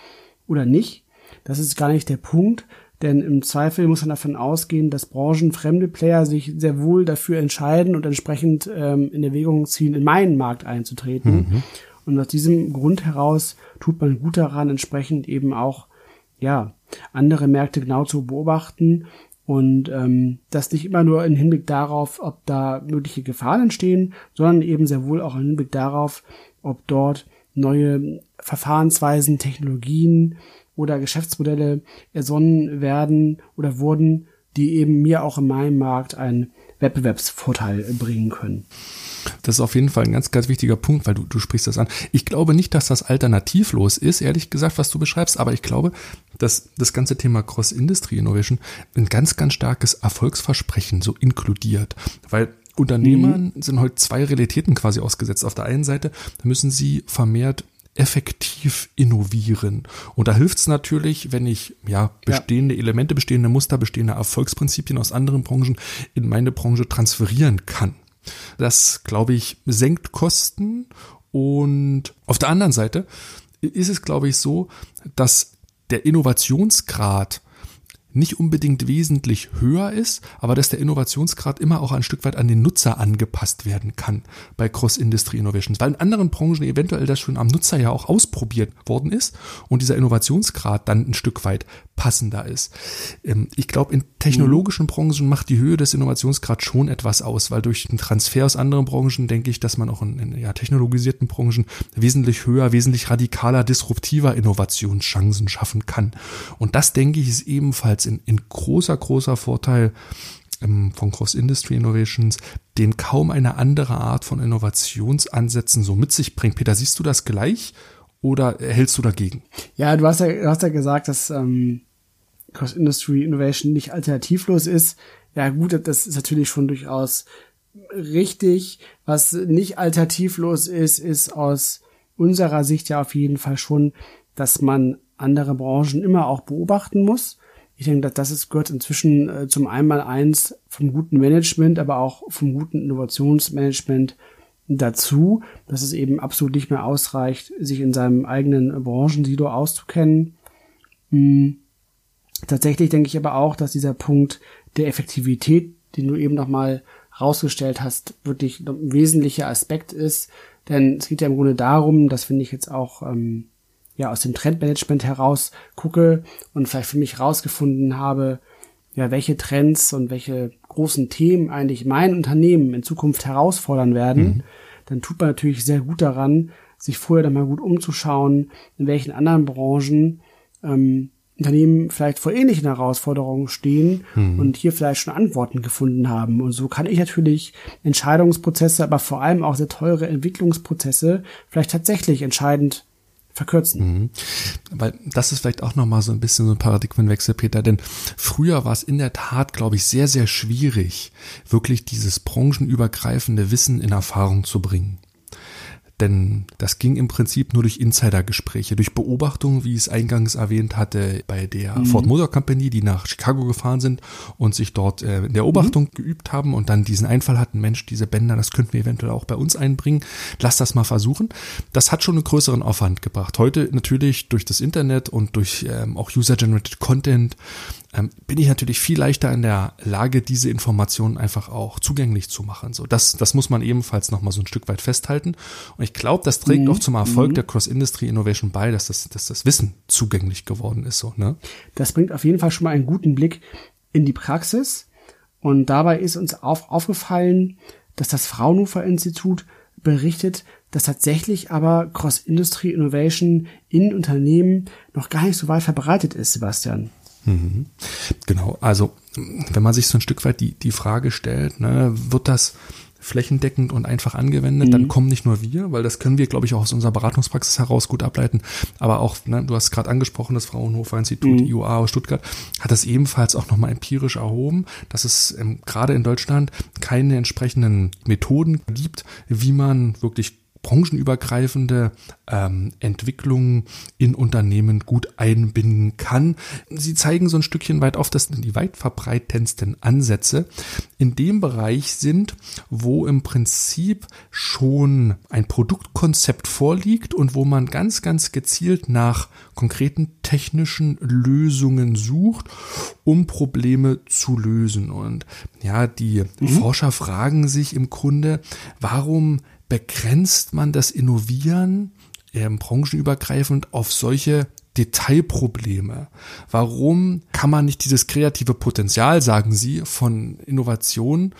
oder nicht. Das ist gar nicht der Punkt, denn im Zweifel muss man davon ausgehen, dass branchenfremde Player sich sehr wohl dafür entscheiden und entsprechend ähm, in Erwägung ziehen, in meinen Markt einzutreten. Mhm. Und aus diesem Grund heraus tut man gut daran, entsprechend eben auch, ja, andere Märkte genau zu beobachten und ähm, das nicht immer nur im Hinblick darauf, ob da mögliche Gefahren entstehen, sondern eben sehr wohl auch im Hinblick darauf, ob dort neue Verfahrensweisen, Technologien oder Geschäftsmodelle ersonnen werden oder wurden, die eben mir auch in meinem Markt einen Wettbewerbsvorteil bringen können. Das ist auf jeden Fall ein ganz, ganz wichtiger Punkt, weil du, du sprichst das an. Ich glaube nicht, dass das alternativlos ist, ehrlich gesagt, was du beschreibst, aber ich glaube, dass das ganze Thema Cross-Industry Innovation ein ganz, ganz starkes Erfolgsversprechen so inkludiert, weil Unternehmern mhm. sind heute zwei Realitäten quasi ausgesetzt. Auf der einen Seite müssen sie vermehrt effektiv innovieren. Und da hilft es natürlich, wenn ich ja bestehende ja. Elemente, bestehende Muster, bestehende Erfolgsprinzipien aus anderen Branchen in meine Branche transferieren kann. Das, glaube ich, senkt Kosten. Und auf der anderen Seite ist es, glaube ich, so, dass der Innovationsgrad nicht unbedingt wesentlich höher ist, aber dass der Innovationsgrad immer auch ein Stück weit an den Nutzer angepasst werden kann bei Cross-Industry Innovations, weil in anderen Branchen eventuell das schon am Nutzer ja auch ausprobiert worden ist und dieser Innovationsgrad dann ein Stück weit passender ist. Ähm, ich glaube, in technologischen Branchen macht die Höhe des Innovationsgrads schon etwas aus, weil durch den Transfer aus anderen Branchen denke ich, dass man auch in, in ja, technologisierten Branchen wesentlich höher, wesentlich radikaler, disruptiver Innovationschancen schaffen kann. Und das, denke ich, ist ebenfalls in, in großer, großer Vorteil ähm, von Cross-Industry Innovations, den kaum eine andere Art von Innovationsansätzen so mit sich bringt. Peter, siehst du das gleich oder hältst du dagegen? Ja, du hast ja, du hast ja gesagt, dass ähm, Cross-Industry Innovation nicht alternativlos ist. Ja gut, das ist natürlich schon durchaus richtig. Was nicht alternativlos ist, ist aus unserer Sicht ja auf jeden Fall schon, dass man andere Branchen immer auch beobachten muss. Ich denke, das ist, gehört inzwischen äh, zum Einmaleins vom guten Management, aber auch vom guten Innovationsmanagement dazu, dass es eben absolut nicht mehr ausreicht, sich in seinem eigenen Branchensilo auszukennen. Hm. Tatsächlich denke ich aber auch, dass dieser Punkt der Effektivität, den du eben nochmal rausgestellt hast, wirklich ein wesentlicher Aspekt ist. Denn es geht ja im Grunde darum, dass wenn ich jetzt auch ähm, ja aus dem Trendmanagement heraus gucke und vielleicht für mich rausgefunden habe, ja, welche Trends und welche großen Themen eigentlich mein Unternehmen in Zukunft herausfordern werden, mhm. dann tut man natürlich sehr gut daran, sich vorher dann mal gut umzuschauen, in welchen anderen Branchen ähm, Unternehmen vielleicht vor ähnlichen Herausforderungen stehen mhm. und hier vielleicht schon Antworten gefunden haben. Und so kann ich natürlich Entscheidungsprozesse, aber vor allem auch sehr teure Entwicklungsprozesse vielleicht tatsächlich entscheidend verkürzen. Mhm. Weil das ist vielleicht auch nochmal so ein bisschen so ein Paradigmenwechsel, Peter, denn früher war es in der Tat, glaube ich, sehr, sehr schwierig, wirklich dieses branchenübergreifende Wissen in Erfahrung zu bringen. Denn das ging im Prinzip nur durch Insidergespräche, durch Beobachtungen, wie ich es eingangs erwähnt hatte, bei der mhm. Ford Motor Company, die nach Chicago gefahren sind und sich dort äh, in der Beobachtung mhm. geübt haben und dann diesen Einfall hatten, Mensch, diese Bänder, das könnten wir eventuell auch bei uns einbringen. Lass das mal versuchen. Das hat schon einen größeren Aufwand gebracht. Heute natürlich durch das Internet und durch ähm, auch User-Generated Content ähm, bin ich natürlich viel leichter in der Lage, diese Informationen einfach auch zugänglich zu machen. So, das, das muss man ebenfalls nochmal so ein Stück weit festhalten. Und ich glaube, das trägt mhm. auch zum Erfolg mhm. der Cross-Industry Innovation bei, dass das, dass das Wissen zugänglich geworden ist. So, ne? Das bringt auf jeden Fall schon mal einen guten Blick in die Praxis. Und dabei ist uns auf, aufgefallen, dass das Fraunhofer Institut berichtet, dass tatsächlich aber Cross-Industry Innovation in Unternehmen noch gar nicht so weit verbreitet ist, Sebastian. Mhm. Genau, also wenn man sich so ein Stück weit die, die Frage stellt, ne, wird das flächendeckend und einfach angewendet, mhm. dann kommen nicht nur wir, weil das können wir, glaube ich, auch aus unserer Beratungspraxis heraus gut ableiten, aber auch, ne, du hast gerade angesprochen, das Fraunhofer Institut, mhm. IUA aus Stuttgart, hat das ebenfalls auch nochmal empirisch erhoben, dass es ähm, gerade in Deutschland keine entsprechenden Methoden gibt, wie man wirklich branchenübergreifende ähm, Entwicklungen in Unternehmen gut einbinden kann. Sie zeigen so ein Stückchen weit auf, dass die weit verbreitendsten Ansätze in dem Bereich sind, wo im Prinzip schon ein Produktkonzept vorliegt und wo man ganz, ganz gezielt nach konkreten technischen Lösungen sucht, um Probleme zu lösen. Und ja, die mhm. Forscher fragen sich im Grunde, warum begrenzt man das Innovieren ähm, branchenübergreifend auf solche Detailprobleme? Warum kann man nicht dieses kreative Potenzial, sagen Sie, von Innovation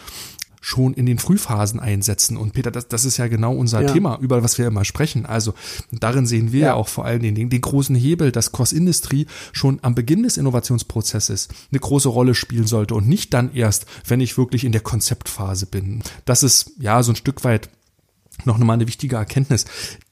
schon in den Frühphasen einsetzen. Und Peter, das, das ist ja genau unser Ja. Thema, über was wir immer sprechen. Also darin sehen wir ja Ja. auch vor allen Dingen den, den großen Hebel, dass Cross-Industry schon am Beginn des Innovationsprozesses eine große Rolle spielen sollte und nicht dann erst, wenn ich wirklich in der Konzeptphase bin. Das ist ja so ein Stück weit noch mal eine wichtige Erkenntnis,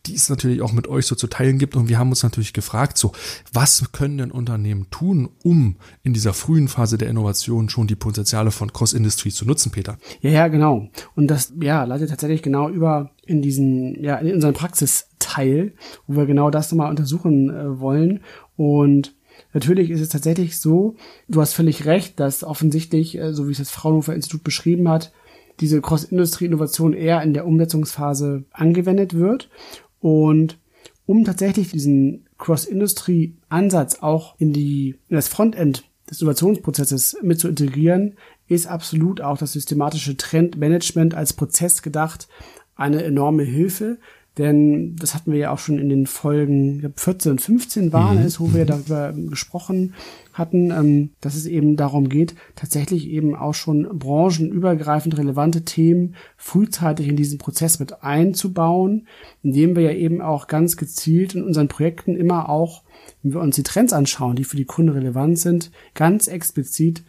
die es natürlich auch mit euch so zu teilen gibt. Und wir haben uns natürlich gefragt, so, was können denn Unternehmen tun, um in dieser frühen Phase der Innovation schon die Potenziale von Cross-Industry zu nutzen, Peter? Ja, ja, genau. Und das, ja, leitet tatsächlich genau über in diesen, ja, in unseren Praxisteil, wo wir genau das nochmal untersuchen äh, wollen. Und natürlich ist es tatsächlich so, du hast völlig recht, dass offensichtlich, äh, so wie es das Fraunhofer Institut beschrieben hat, diese Cross-Industry-Innovation eher in der Umsetzungsphase angewendet wird. Und um tatsächlich diesen Cross-Industry-Ansatz auch in die, in das Frontend des Innovationsprozesses mit zu integrieren, ist absolut auch das systematische Trendmanagement als Prozess gedacht eine enorme Hilfe. Denn das hatten wir ja auch schon in den Folgen ich glaub, 14 und 15 waren es, wo wir darüber gesprochen hatten, ähm, dass es eben darum geht, tatsächlich eben auch schon branchenübergreifend relevante Themen frühzeitig in diesen Prozess mit einzubauen, indem wir ja eben auch ganz gezielt in unseren Projekten immer auch, wenn wir uns die Trends anschauen, die für die Kunden relevant sind, ganz explizit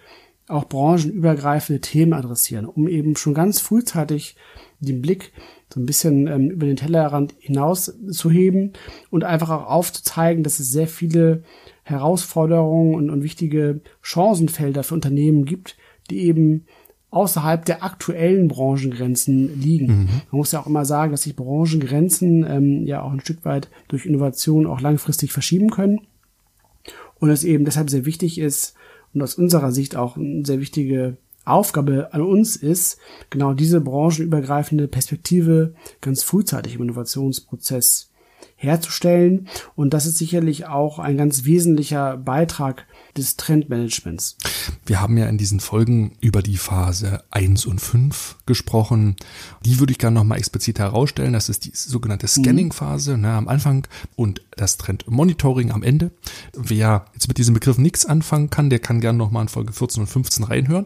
auch branchenübergreifende Themen adressieren, um eben schon ganz frühzeitig den Blick so ein bisschen ähm, über den Tellerrand hinaus zu heben und einfach auch aufzuzeigen, dass es sehr viele Herausforderungen und, und wichtige Chancenfelder für Unternehmen gibt, die eben außerhalb der aktuellen Branchengrenzen liegen. Man muss ja auch immer sagen, dass sich Branchengrenzen ähm, ja auch ein Stück weit durch Innovation auch langfristig verschieben können und es eben deshalb sehr wichtig ist und aus unserer Sicht auch eine sehr wichtige Aufgabe an uns ist, genau diese branchenübergreifende Perspektive ganz frühzeitig im Innovationsprozess herzustellen. Und das ist sicherlich auch ein ganz wesentlicher Beitrag des Trendmanagements. Wir haben ja in diesen Folgen über die Phase 1 und 5 gesprochen. Die würde ich gerne nochmal explizit herausstellen. Das ist die sogenannte Scanning-Phase ne, am Anfang und das Trend-Monitoring am Ende. Wer jetzt mit diesem Begriff nichts anfangen kann, der kann gerne nochmal in Folge 14 und 15 reinhören.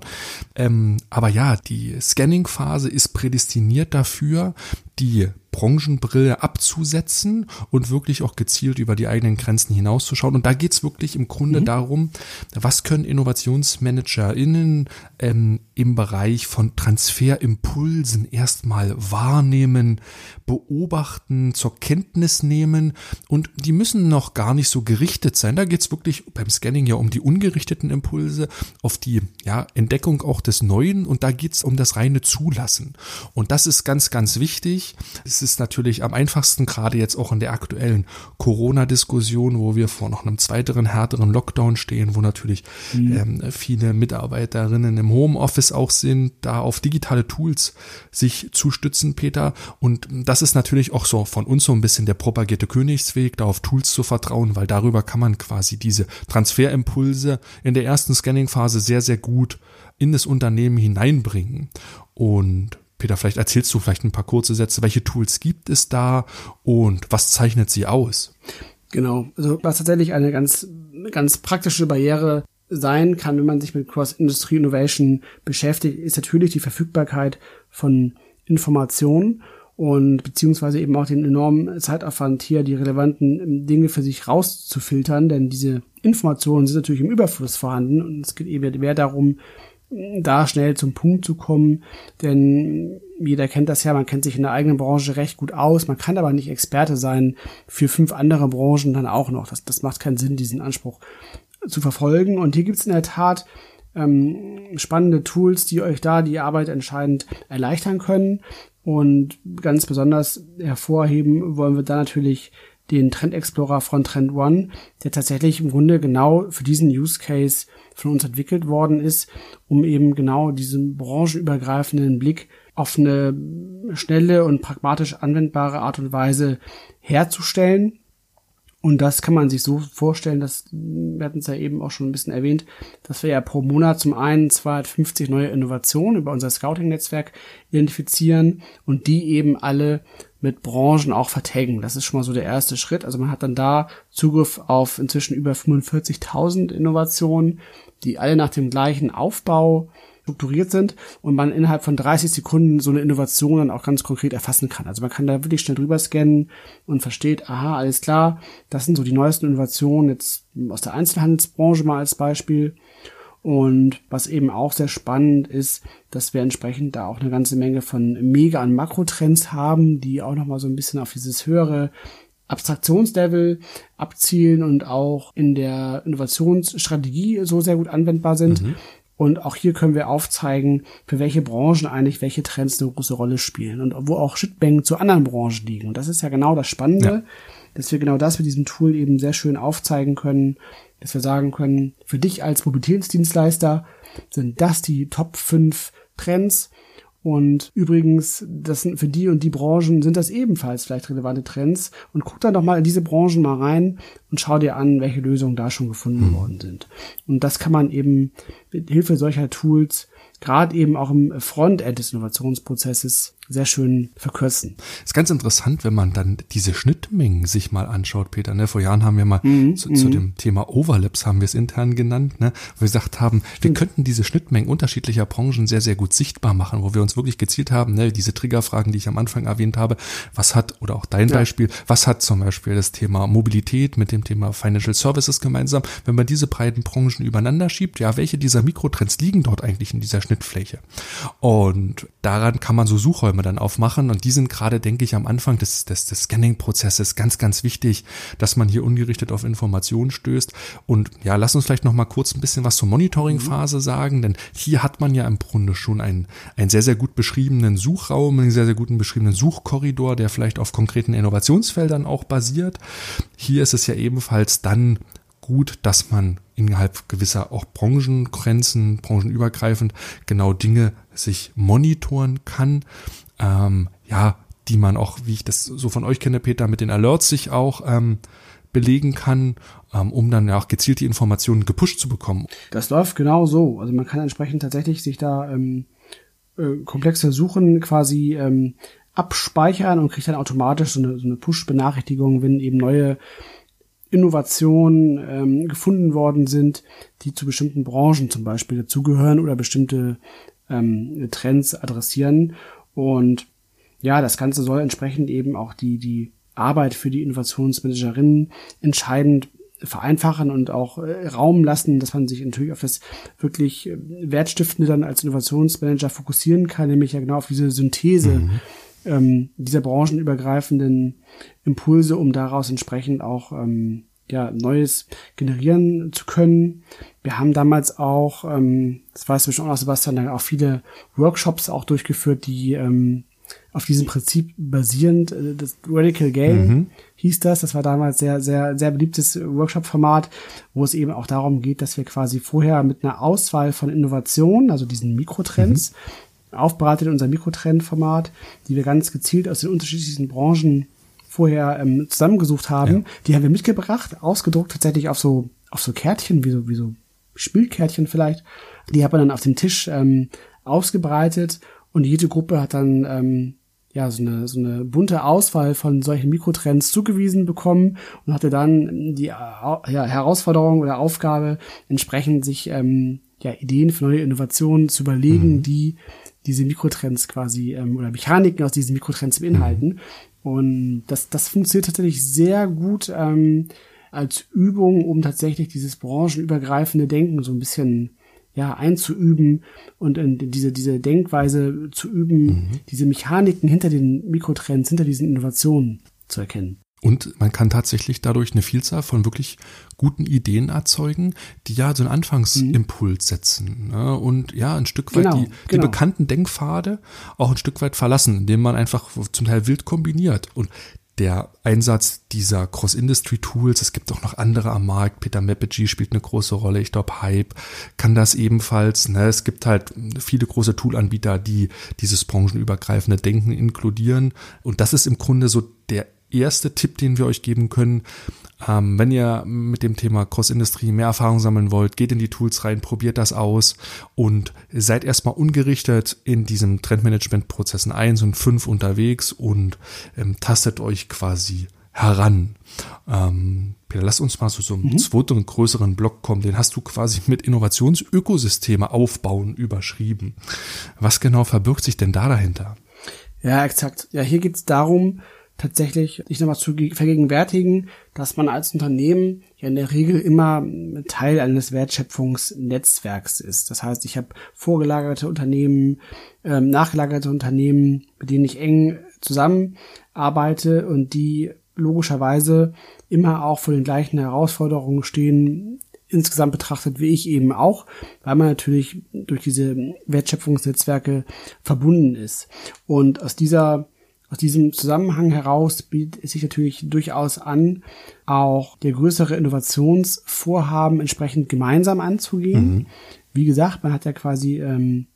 Ähm, aber ja, die Scanning-Phase ist prädestiniert dafür, die Branchenbrille abzusetzen und wirklich auch gezielt über die eigenen Grenzen hinauszuschauen. Und da geht's wirklich im Grunde darum, was können InnovationsmanagerInnen ähm, im Bereich von Transferimpulsen erstmal wahrnehmen, beobachten, zur Kenntnis nehmen und die müssen noch gar nicht so gerichtet sein. Da geht's wirklich beim Scanning ja um die ungerichteten Impulse, auf die ja, Entdeckung auch des Neuen und da geht's um das reine Zulassen. Und das ist ganz, ganz wichtig. Es ist natürlich am einfachsten, gerade jetzt auch in der aktuellen Corona-Diskussion, wo wir vor noch einem zweiteren, härteren Lockdown stehen, wo natürlich ähm, viele Mitarbeiterinnen im Homeoffice auch sind, da auf digitale Tools sich zu stützen, Peter. Und das ist natürlich auch so von uns so ein bisschen der propagierte Königsweg, da auf Tools zu vertrauen, weil darüber kann man quasi diese Transferimpulse in der ersten Scanning-Phase sehr, sehr gut in das Unternehmen hineinbringen. Und Peter, vielleicht erzählst du vielleicht ein paar kurze Sätze. Welche Tools gibt es da und was zeichnet sie aus? Genau, also was tatsächlich eine ganz, ganz praktische Barriere sein kann, wenn man sich mit Cross-Industry Innovation beschäftigt, ist natürlich die Verfügbarkeit von Informationen und beziehungsweise eben auch den enormen Zeitaufwand hier die relevanten Dinge für sich rauszufiltern, denn diese Informationen sind natürlich im Überfluss vorhanden und es geht eben mehr darum, da schnell zum Punkt zu kommen, denn jeder kennt das ja, man kennt sich in der eigenen Branche recht gut aus, man kann aber nicht Experte sein für fünf andere Branchen dann auch noch. Das, das macht keinen Sinn, diesen Anspruch zu verfolgen. Und hier gibt es in der Tat ähm, spannende Tools, die euch da die Arbeit entscheidend erleichtern können. Und ganz besonders hervorheben wollen wir da natürlich den Trend Explorer von Trend One, der tatsächlich im Grunde genau für diesen Use Case von uns entwickelt worden ist, um eben genau diesen branchenübergreifenden Blick auf eine schnelle und pragmatisch anwendbare Art und Weise herzustellen. Und das kann man sich so vorstellen, dass wir hatten es ja eben auch schon ein bisschen erwähnt, dass wir ja pro Monat zum einen 250 neue Innovationen über unser Scouting-Netzwerk identifizieren und die eben alle mit Branchen auch vertaggen. Das ist schon mal so der erste Schritt. Also man hat dann da Zugriff auf inzwischen über 45.000 Innovationen, die alle nach dem gleichen Aufbau strukturiert sind und man innerhalb von 30 Sekunden so eine Innovation dann auch ganz konkret erfassen kann. Also man kann da wirklich schnell drüber scannen und versteht, aha, alles klar, das sind so die neuesten Innovationen jetzt aus der Einzelhandelsbranche mal als Beispiel. Und was eben auch sehr spannend ist, dass wir entsprechend da auch eine ganze Menge von Mega- und Makrotrends haben, die auch nochmal so ein bisschen auf dieses höhere Abstraktionslevel abzielen und auch in der Innovationsstrategie so sehr gut anwendbar sind. Mhm. Und auch hier können wir aufzeigen, für welche Branchen eigentlich welche Trends eine große Rolle spielen und wo auch Schnittmengen zu anderen Branchen liegen. Und das ist ja genau das Spannende, ja. dass wir genau das mit diesem Tool eben sehr schön aufzeigen können, dass wir sagen können, für dich als Mobilitätsdienstleister sind das die Top 5 Trends und übrigens, das sind für die und die Branchen sind das ebenfalls vielleicht relevante Trends. Und guck dann doch mal in diese Branchen mal rein und schau dir an, welche Lösungen da schon gefunden mhm. worden sind. Und das kann man eben mit Hilfe solcher Tools gerade eben auch im Frontend des Innovationsprozesses sehr schön verkürzen. Ist ganz interessant, wenn man dann diese Schnittmengen sich mal anschaut, Peter. Ne? Vor Jahren haben wir mal mhm, zu, zu, mhm. dem Thema Overlaps haben wir es intern genannt, ne? wo wir gesagt haben, wir könnten diese Schnittmengen unterschiedlicher Branchen sehr, sehr gut sichtbar machen, wo wir uns wirklich gezielt haben, ne? diese Triggerfragen, die ich am Anfang erwähnt habe, was hat, oder auch dein ja. Beispiel, was hat zum Beispiel das Thema Mobilität mit dem Thema Financial Services gemeinsam, wenn man diese beiden Branchen übereinander schiebt, ja, welche dieser Mikrotrends liegen dort eigentlich in dieser Schnittfläche? Und daran kann man so Suchräume wir dann aufmachen. Und die sind gerade, denke ich, am Anfang des, des, des Scanning-Prozesses ganz, ganz wichtig, dass man hier ungerichtet auf Informationen stößt. Und ja, lass uns vielleicht noch mal kurz ein bisschen was zur Monitoring-Phase mhm. sagen, denn hier hat man ja im Grunde schon einen, einen sehr, sehr gut beschriebenen Suchraum, einen sehr, sehr guten beschriebenen Suchkorridor, der vielleicht auf konkreten Innovationsfeldern auch basiert. Hier ist es ja ebenfalls dann gut, dass man innerhalb gewisser auch Branchengrenzen, branchenübergreifend genau Dinge sich monitoren kann ähm, ja, die man auch, wie ich das so von euch kenne, Peter, mit den Alerts sich auch ähm, belegen kann, ähm, um dann ja auch gezielt die Informationen gepusht zu bekommen. Das läuft genau so. Also man kann entsprechend tatsächlich sich da ähm, äh, komplexe Suchen quasi ähm, abspeichern und kriegt dann automatisch so eine, so eine Push-Benachrichtigung, wenn eben neue Innovationen ähm, gefunden worden sind, die zu bestimmten Branchen zum Beispiel dazugehören oder bestimmte ähm, Trends adressieren. Und ja, das Ganze soll entsprechend eben auch die, die Arbeit für die Innovationsmanagerinnen entscheidend vereinfachen und auch äh, Raum lassen, dass man sich natürlich auf das wirklich äh, Wertstiftende dann als Innovationsmanager fokussieren kann, nämlich ja genau auf diese Synthese mhm. ähm, dieser branchenübergreifenden Impulse, um daraus entsprechend auch ähm, ja, Neues generieren zu können. Wir haben damals auch, ähm, das weißt du schon auch, Sebastian, dann auch viele Workshops auch durchgeführt, die ähm, auf diesem Prinzip basierend, äh, das Radical Game mhm. hieß das, das war damals sehr, sehr, sehr beliebtes Workshop-Format, wo es eben auch darum geht, dass wir quasi vorher mit einer Auswahl von Innovationen, also diesen Mikrotrends, mhm. aufbereitet in unser Mikrotrend-Format, die wir ganz gezielt aus den unterschiedlichsten Branchen vorher ähm, zusammengesucht haben. Ja. Die haben wir mitgebracht, ausgedruckt tatsächlich auf so auf so Kärtchen, wie so wie so Spielkärtchen vielleicht. Die hat man dann auf dem Tisch ähm, ausgebreitet und jede Gruppe hat dann ähm, ja so eine so eine bunte Auswahl von solchen Mikrotrends zugewiesen bekommen und hatte dann die ja, Herausforderung oder Aufgabe entsprechend sich ähm, ja Ideen für neue Innovationen zu überlegen, mhm. die diese Mikrotrends quasi ähm, oder Mechaniken aus diesen Mikrotrends beinhalten. Und das, das funktioniert tatsächlich sehr gut ähm, als Übung, um tatsächlich dieses branchenübergreifende Denken so ein bisschen ja, einzuüben und in diese, diese Denkweise zu üben, mhm. diese Mechaniken hinter den Mikrotrends, hinter diesen Innovationen zu erkennen. Und man kann tatsächlich dadurch eine Vielzahl von wirklich guten Ideen erzeugen, die ja so einen Anfangsimpuls setzen ne? und ja ein Stück weit genau, die, die genau. bekannten Denkpfade auch ein Stück weit verlassen, indem man einfach zum Teil wild kombiniert. Und der Einsatz dieser Cross-Industry-Tools, es gibt auch noch andere am Markt, Peter Mapagee spielt eine große Rolle, ich glaube Hype kann das ebenfalls. Ne? Es gibt halt viele große Toolanbieter, die dieses branchenübergreifende Denken inkludieren und das ist im Grunde so der erste Tipp, den wir euch geben können. Ähm, wenn ihr mit dem Thema Cross-Industrie mehr Erfahrung sammeln wollt, geht in die Tools rein, probiert das aus und seid erstmal ungerichtet in diesem Trendmanagement-Prozessen 1 und 5 unterwegs und ähm, tastet euch quasi heran. Ähm, Peter, lass uns mal so zum mhm. zweiten größeren Block kommen. Den hast du quasi mit Innovationsökosysteme aufbauen überschrieben. Was genau verbirgt sich denn da dahinter? Ja, exakt. Ja, hier geht es darum, tatsächlich sich nochmal zu vergegenwärtigen, dass man als Unternehmen ja in der Regel immer Teil eines Wertschöpfungsnetzwerks ist. Das heißt, ich habe vorgelagerte Unternehmen, ähm, nachgelagerte Unternehmen, mit denen ich eng zusammenarbeite und die logischerweise immer auch vor den gleichen Herausforderungen stehen, insgesamt betrachtet wie ich eben auch, weil man natürlich durch diese Wertschöpfungsnetzwerke verbunden ist. Und aus dieser aus diesem Zusammenhang heraus bietet es sich natürlich durchaus an, auch der größere Innovationsvorhaben entsprechend gemeinsam anzugehen. Mhm. Wie gesagt, man hat ja quasi ähm,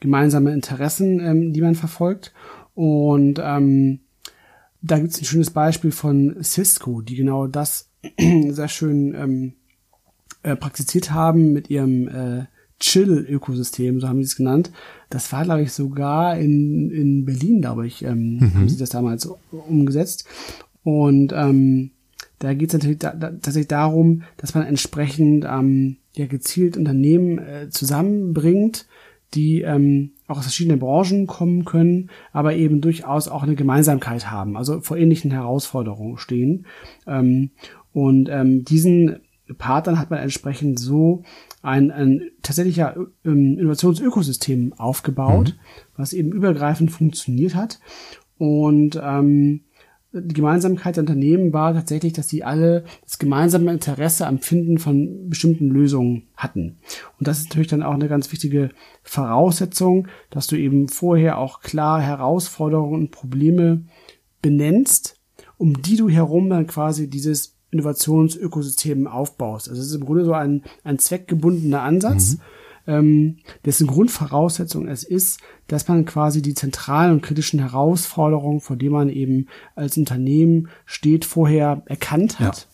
gemeinsame Interessen, ähm, die man verfolgt. Und ähm, da gibt es ein schönes Beispiel von Cisco, die genau das sehr schön ähm, äh, praktiziert haben mit ihrem äh, Chill-Ökosystem, so haben sie es genannt. Das war, glaube ich, sogar in, in Berlin, glaube ich, ähm, mhm. haben sie das damals umgesetzt. Und ähm, da geht es natürlich da, da, tatsächlich darum, dass man entsprechend ähm, ja gezielt Unternehmen äh, zusammenbringt, die ähm, auch aus verschiedenen Branchen kommen können, aber eben durchaus auch eine Gemeinsamkeit haben, also vor ähnlichen Herausforderungen stehen. Ähm, und ähm, diesen Partnern hat man entsprechend so ein, ein tatsächlicher ähm, Innovationsökosystem aufgebaut, mhm. was eben übergreifend funktioniert hat. Und ähm, die Gemeinsamkeit der Unternehmen war tatsächlich, dass sie alle das gemeinsame Interesse am Finden von bestimmten Lösungen hatten. Und das ist natürlich dann auch eine ganz wichtige Voraussetzung, dass du eben vorher auch klar Herausforderungen und Probleme benennst, um die du herum dann quasi dieses Innovationsökosystem aufbaust. Also es ist im Grunde so ein, ein zweckgebundener Ansatz, mhm. ähm, dessen Grundvoraussetzung es ist, dass man quasi die zentralen und kritischen Herausforderungen, vor denen man eben als Unternehmen steht, vorher erkannt hat. Ja.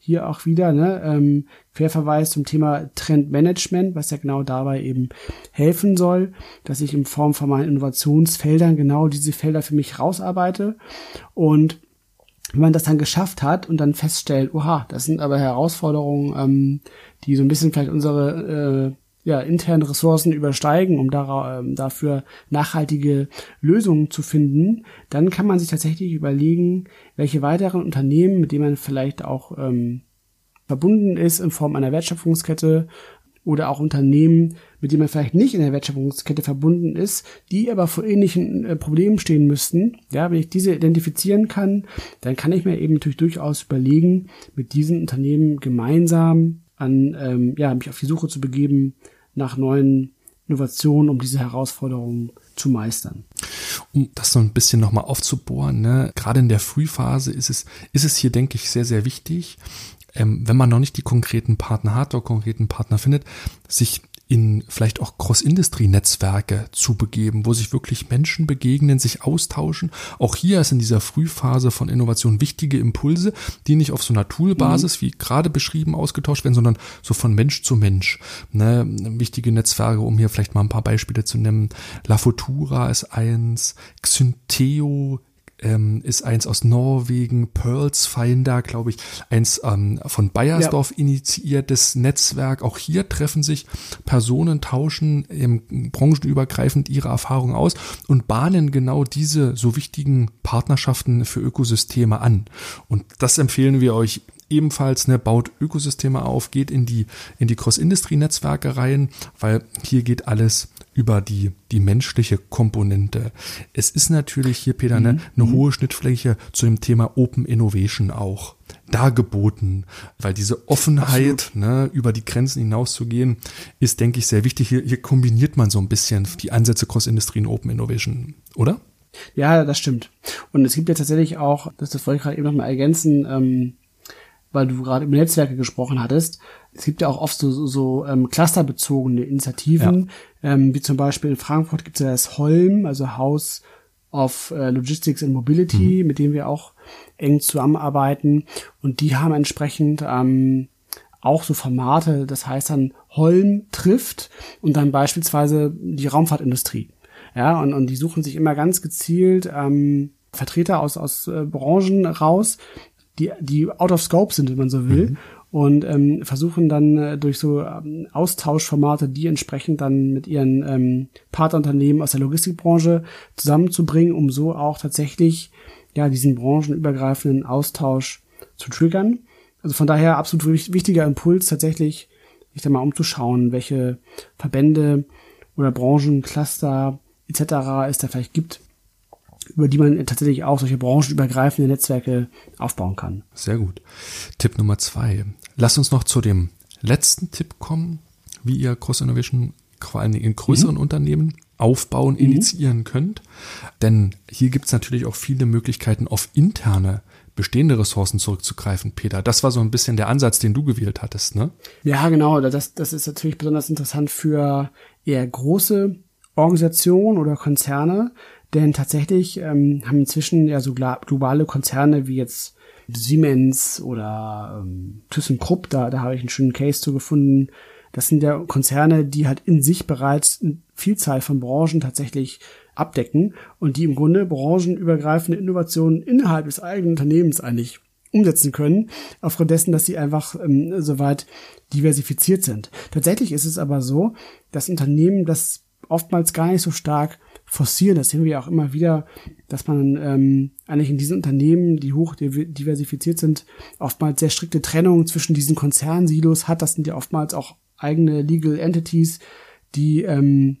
Hier auch wieder, ne, ähm, Querverweis zum Thema Trendmanagement, was ja genau dabei eben helfen soll, dass ich in Form von meinen Innovationsfeldern genau diese Felder für mich rausarbeite und wenn man das dann geschafft hat und dann feststellt, oha, das sind aber Herausforderungen, ähm, die so ein bisschen vielleicht unsere äh, ja, internen Ressourcen übersteigen, um da, ähm, dafür nachhaltige Lösungen zu finden, dann kann man sich tatsächlich überlegen, welche weiteren Unternehmen, mit denen man vielleicht auch ähm, verbunden ist in Form einer Wertschöpfungskette, oder auch Unternehmen, mit denen man vielleicht nicht in der Wertschöpfungskette verbunden ist, die aber vor ähnlichen äh, Problemen stehen müssten. Ja, wenn ich diese identifizieren kann, dann kann ich mir eben natürlich durchaus überlegen, mit diesen Unternehmen gemeinsam an, ähm, ja, mich auf die Suche zu begeben nach neuen Innovationen, um diese Herausforderungen zu meistern. Um das so ein bisschen nochmal aufzubohren, ne? gerade in der Frühphase ist es, ist es hier, denke ich, sehr, sehr wichtig, ähm, wenn man noch nicht die konkreten Partner hat oder konkreten Partner findet, sich in vielleicht auch Cross-Industry-Netzwerke zu begeben, wo sich wirklich Menschen begegnen, sich austauschen. Auch hier ist in dieser Frühphase von Innovation wichtige Impulse, die nicht auf so einer Toolbasis, mhm. wie gerade beschrieben, ausgetauscht werden, sondern so von Mensch zu Mensch. Ne, wichtige Netzwerke, um hier vielleicht mal ein paar Beispiele zu nennen. La Futura ist eins, Xynteo, ähm, ist eins aus Norwegen, Pearls Finder, glaube ich, eins ähm, von Bayersdorf ja. initiiertes Netzwerk. Auch hier treffen sich Personen, tauschen ähm, branchenübergreifend ihre Erfahrungen aus und bahnen genau diese so wichtigen Partnerschaften für Ökosysteme an. Und das empfehlen wir euch ebenfalls, ne, baut Ökosysteme auf, geht in die, in die Cross-Industry-Netzwerke rein, weil hier geht alles über die, die menschliche Komponente. Es ist natürlich hier, Peter, ne, eine mhm. hohe Schnittfläche zu dem Thema Open Innovation auch dargeboten, weil diese Offenheit, ne, über die Grenzen hinauszugehen, ist, denke ich, sehr wichtig. Hier, hier kombiniert man so ein bisschen die Ansätze Cross-Industrie und Open Innovation, oder? Ja, das stimmt. Und es gibt ja tatsächlich auch, das, das wollte ich gerade eben nochmal ergänzen, ähm, weil du gerade über Netzwerke gesprochen hattest, es gibt ja auch oft so, so, so ähm, clusterbezogene Initiativen, ja. ähm, wie zum Beispiel in Frankfurt gibt es ja das Holm, also House of äh, Logistics and Mobility, mhm. mit dem wir auch eng zusammenarbeiten. Und die haben entsprechend ähm, auch so Formate, das heißt dann Holm trifft und dann beispielsweise die Raumfahrtindustrie. Ja, und, und die suchen sich immer ganz gezielt ähm, Vertreter aus, aus äh, Branchen raus, die, die out of scope sind, wenn man so will. Mhm. Und ähm, versuchen dann äh, durch so ähm, Austauschformate, die entsprechend dann mit ihren ähm, Partnerunternehmen aus der Logistikbranche zusammenzubringen, um so auch tatsächlich ja diesen branchenübergreifenden Austausch zu triggern. Also von daher absolut wichtiger Impuls tatsächlich, sich da mal umzuschauen, welche Verbände oder Branchen, Cluster etc. es da vielleicht gibt, über die man tatsächlich auch solche branchenübergreifende Netzwerke aufbauen kann. Sehr gut. Tipp Nummer zwei. Lass uns noch zu dem letzten Tipp kommen, wie ihr Cross Innovation vor allen Dingen in größeren mhm. Unternehmen aufbauen, mhm. initiieren könnt. Denn hier gibt es natürlich auch viele Möglichkeiten, auf interne bestehende Ressourcen zurückzugreifen, Peter. Das war so ein bisschen der Ansatz, den du gewählt hattest, ne? Ja, genau. Das, das ist natürlich besonders interessant für eher große Organisationen oder Konzerne, denn tatsächlich ähm, haben inzwischen ja so globale Konzerne wie jetzt Siemens oder ähm, ThyssenKrupp, da, da habe ich einen schönen Case zu gefunden. Das sind ja Konzerne, die halt in sich bereits eine Vielzahl von Branchen tatsächlich abdecken und die im Grunde branchenübergreifende Innovationen innerhalb des eigenen Unternehmens eigentlich umsetzen können, aufgrund dessen, dass sie einfach ähm, soweit diversifiziert sind. Tatsächlich ist es aber so, dass Unternehmen das oftmals gar nicht so stark forcieren. Das sehen wir auch immer wieder, dass man ähm, eigentlich in diesen Unternehmen, die hoch diversifiziert sind, oftmals sehr strikte Trennungen zwischen diesen Konzernsilos hat. Das sind ja oftmals auch eigene Legal Entities, die ähm,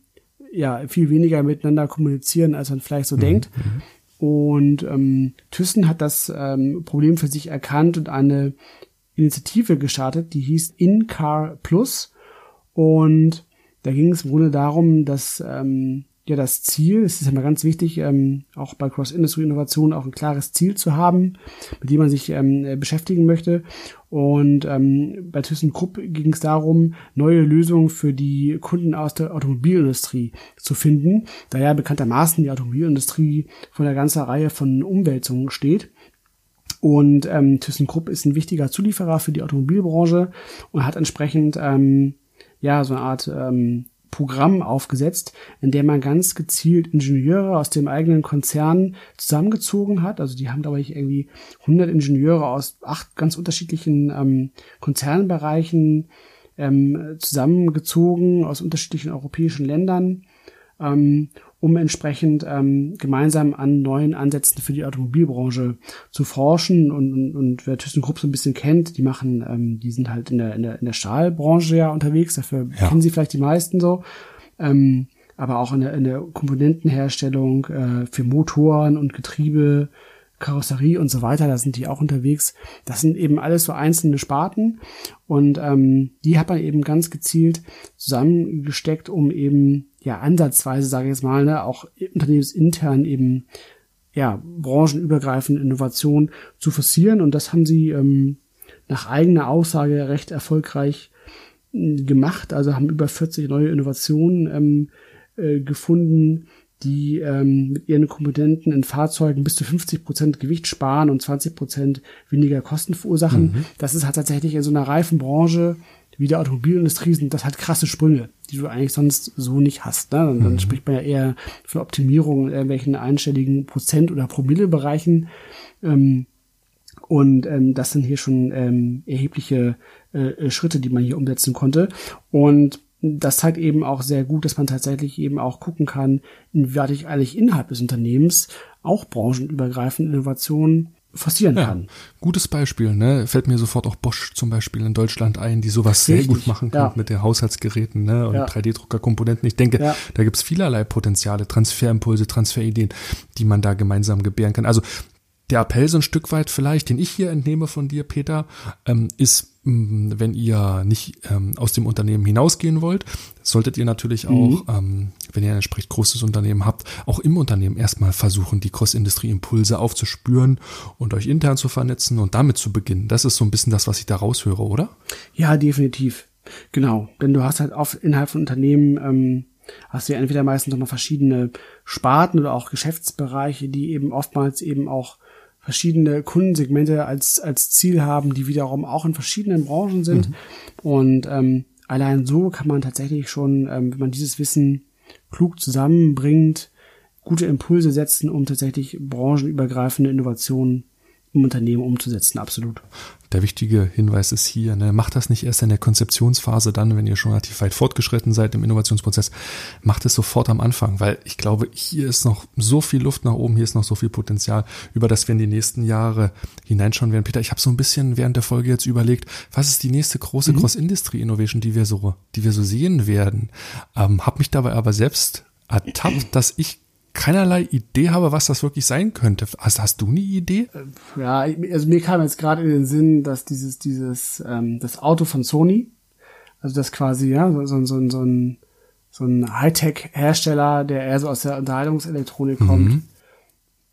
ja viel weniger miteinander kommunizieren, als man vielleicht so mhm. denkt. Mhm. Und ähm, Thyssen hat das ähm, Problem für sich erkannt und eine Initiative gestartet, die hieß In-Car Plus. Und da ging es im Grunde darum, dass ähm, ja das Ziel, es ist mal ganz wichtig, ähm, auch bei Cross-Industry-Innovationen auch ein klares Ziel zu haben, mit dem man sich ähm, beschäftigen möchte. Und ähm, bei ThyssenKrupp ging es darum, neue Lösungen für die Kunden aus der Automobilindustrie zu finden, da ja bekanntermaßen die Automobilindustrie von einer ganzen Reihe von Umwälzungen steht. Und ähm, ThyssenKrupp ist ein wichtiger Zulieferer für die Automobilbranche und hat entsprechend ähm, ja so eine Art ähm, Programm aufgesetzt, in dem man ganz gezielt Ingenieure aus dem eigenen Konzern zusammengezogen hat. Also die haben, glaube ich, irgendwie 100 Ingenieure aus acht ganz unterschiedlichen ähm, Konzernbereichen ähm, zusammengezogen aus unterschiedlichen europäischen Ländern ähm, um entsprechend ähm, gemeinsam an neuen Ansätzen für die Automobilbranche zu forschen. Und, und, und wer ThyssenKrupp so ein bisschen kennt, die machen, ähm, die sind halt in der, in der, in der Stahlbranche ja unterwegs, dafür ja. kennen sie vielleicht die meisten so. Ähm, aber auch in der, in der Komponentenherstellung äh, für Motoren und Getriebe, Karosserie und so weiter, da sind die auch unterwegs. Das sind eben alles so einzelne Sparten und ähm, die hat man eben ganz gezielt zusammengesteckt, um eben ja ansatzweise, sage ich jetzt mal, ne, auch unternehmensintern eben ja branchenübergreifende Innovation zu forcieren und das haben sie ähm, nach eigener Aussage recht erfolgreich äh, gemacht. Also haben über 40 neue Innovationen ähm, äh, gefunden, die ähm, mit ihren Komponenten in Fahrzeugen bis zu 50 Prozent Gewicht sparen und 20 Prozent weniger Kosten verursachen. Mhm. Das ist halt tatsächlich in so einer Reifenbranche wie der Automobilindustrie sind das halt krasse Sprünge, die du eigentlich sonst so nicht hast. Ne? Und dann mhm. spricht man ja eher von Optimierung in irgendwelchen einstelligen Prozent- oder Promillebereichen. Ähm, und ähm, das sind hier schon ähm, erhebliche äh, Schritte, die man hier umsetzen konnte. Und das zeigt eben auch sehr gut, dass man tatsächlich eben auch gucken kann, inwieweit ich eigentlich innerhalb des Unternehmens auch branchenübergreifende Innovationen forcieren ja, kann. Gutes Beispiel, ne? Fällt mir sofort auch Bosch zum Beispiel in Deutschland ein, die sowas Richtig, sehr gut machen kann ja. mit den Haushaltsgeräten ne? und ja. 3D-Druckerkomponenten. Ich denke, da gibt's vielerlei Potenziale, Transferimpulse, Transferideen, die man da gemeinsam gebären kann. Also der Appell so ein Stück weit vielleicht, den ich hier entnehme von dir, Peter, ähm, ist, wenn ihr nicht ähm, aus dem Unternehmen hinausgehen wollt, solltet ihr natürlich mhm. auch, ähm, wenn ihr ein entsprechend großes Unternehmen habt, auch im Unternehmen erstmal versuchen, die Cross-Industrie-Impulse aufzuspüren und euch intern zu vernetzen und damit zu beginnen. Das ist so ein bisschen das, was ich da raushöre, oder? Ja, definitiv. Genau. Denn du hast halt oft innerhalb von Unternehmen ähm, hast du ja entweder meistens nochmal verschiedene Sparten oder auch Geschäftsbereiche, die eben oftmals eben auch verschiedene Kundensegmente als, als Ziel haben, die wiederum auch in verschiedenen Branchen sind. Mhm. Und ähm, allein so kann man tatsächlich schon, ähm, wenn man dieses Wissen klug zusammenbringt, gute Impulse setzen, um tatsächlich branchenübergreifende Innovationen im Unternehmen umzusetzen, absolut. Der wichtige Hinweis ist hier, ne, macht das nicht erst in der Konzeptionsphase dann, wenn ihr schon relativ weit fortgeschritten seid im Innovationsprozess, macht es sofort am Anfang, weil ich glaube, hier ist noch so viel Luft nach oben, hier ist noch so viel Potenzial, über das wir in die nächsten Jahre hineinschauen werden. Peter, ich habe so ein bisschen während der Folge jetzt überlegt, was ist die nächste große mhm. Cross-Industry-Innovation, die wir so, die wir so sehen werden. Ähm, habe mich dabei aber selbst ertappt, dass ich keinerlei Idee habe, was das wirklich sein könnte. Hast, hast du eine Idee? Äh, ja, also mir kam jetzt gerade in den Sinn, dass dieses, dieses, ähm, das Auto von Sony, also das quasi, ja, so, so, so, so ein, so ein Hightech-Hersteller, der eher so aus der Unterhaltungselektronik kommt, mhm.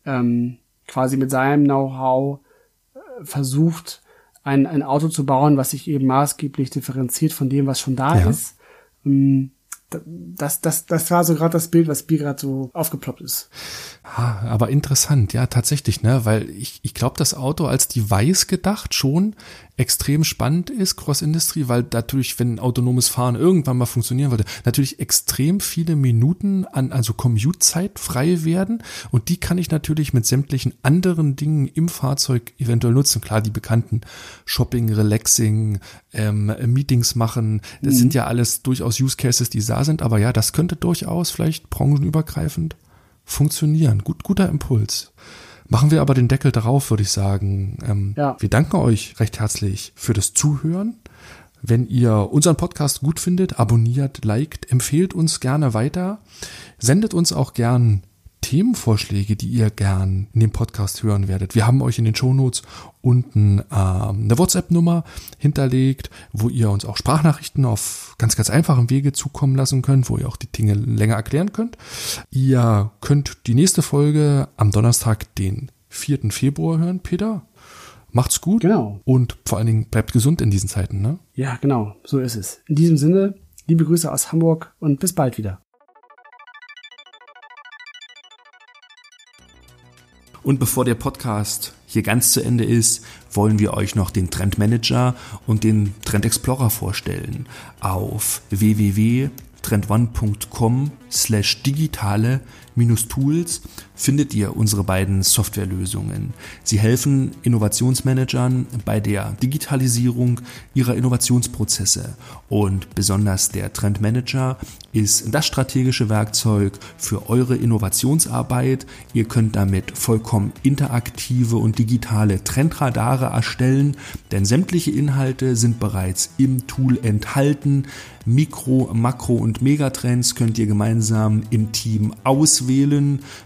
ähm, quasi mit seinem Know-how äh, versucht, ein, ein Auto zu bauen, was sich eben maßgeblich differenziert von dem, was schon da ja. ist. Ähm, das, das, das war so gerade das Bild, was mir gerade so aufgeploppt ist. Ah, aber interessant, ja, tatsächlich, ne? Weil ich, ich glaube, das Auto als Device gedacht schon extrem spannend ist, Cross-Industry, weil natürlich, wenn autonomes Fahren irgendwann mal funktionieren würde, natürlich extrem viele Minuten an, also Commute-Zeit frei werden. Und die kann ich natürlich mit sämtlichen anderen Dingen im Fahrzeug eventuell nutzen. Klar, die bekannten Shopping, Relaxing, ähm, Meetings machen, das mhm. sind ja alles durchaus Use Cases, die da sind. Aber ja, das könnte durchaus vielleicht branchenübergreifend funktionieren. Gut, guter Impuls. Machen wir aber den Deckel drauf, würde ich sagen. Ähm, ja. Wir danken euch recht herzlich für das Zuhören. Wenn ihr unseren Podcast gut findet, abonniert, liked, empfehlt uns gerne weiter. Sendet uns auch gern Themenvorschläge, die ihr gern in dem Podcast hören werdet. Wir haben euch in den Shownotes unten ähm, eine WhatsApp-Nummer hinterlegt, wo ihr uns auch Sprachnachrichten auf ganz, ganz einfachem Wege zukommen lassen könnt, wo ihr auch die Dinge länger erklären könnt. Ihr könnt die nächste Folge am Donnerstag, den 4. Februar hören, Peter. Macht's gut. Genau. Und vor allen Dingen bleibt gesund in diesen Zeiten, ne? Ja, genau. So ist es. In diesem Sinne, liebe Grüße aus Hamburg und bis bald wieder. Und bevor der Podcast hier ganz zu Ende ist, wollen wir euch noch den Trend Manager und den Trend Explorer vorstellen. Auf www.trendone.com slash digitale Tools findet ihr unsere beiden Softwarelösungen. Sie helfen Innovationsmanagern bei der Digitalisierung ihrer Innovationsprozesse und besonders der Trendmanager ist das strategische Werkzeug für eure Innovationsarbeit. Ihr könnt damit vollkommen interaktive und digitale Trendradare erstellen, denn sämtliche Inhalte sind bereits im Tool enthalten. Mikro, Makro und Megatrends könnt ihr gemeinsam im Team auswählen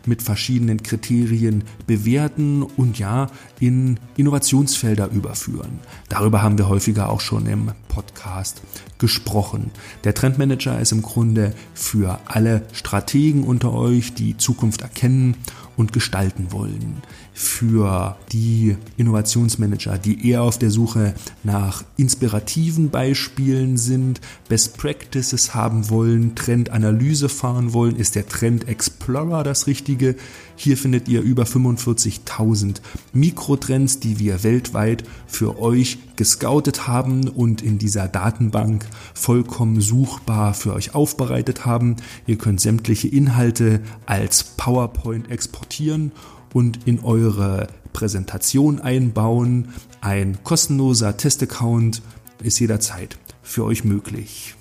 mit verschiedenen verschiedenen Kriterien bewerten und ja, in Innovationsfelder überführen. Darüber haben wir häufiger auch schon im Podcast gesprochen. Der Trendmanager ist im Grunde für alle Strategen unter euch, die Zukunft erkennen und gestalten wollen. Für die Innovationsmanager, die eher auf der Suche nach inspirativen Beispielen sind, Best Practices haben wollen, Trendanalyse fahren wollen, ist der Trend Explorer das Richtige. Hier findet ihr über 45.000 Mikrotrends, die wir weltweit für euch gescoutet haben und in dieser Datenbank vollkommen suchbar für euch aufbereitet haben. Ihr könnt sämtliche Inhalte als PowerPoint exportieren und in eure Präsentation einbauen. Ein kostenloser Testaccount ist jederzeit für euch möglich.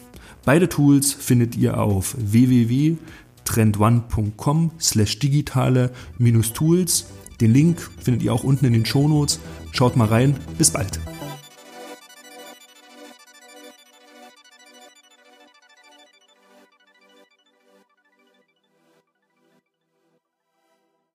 Beide Tools findet ihr auf www.trendone.com slash digitale Tools. Den Link findet ihr auch unten in den Shownotes. Schaut mal rein. Bis bald.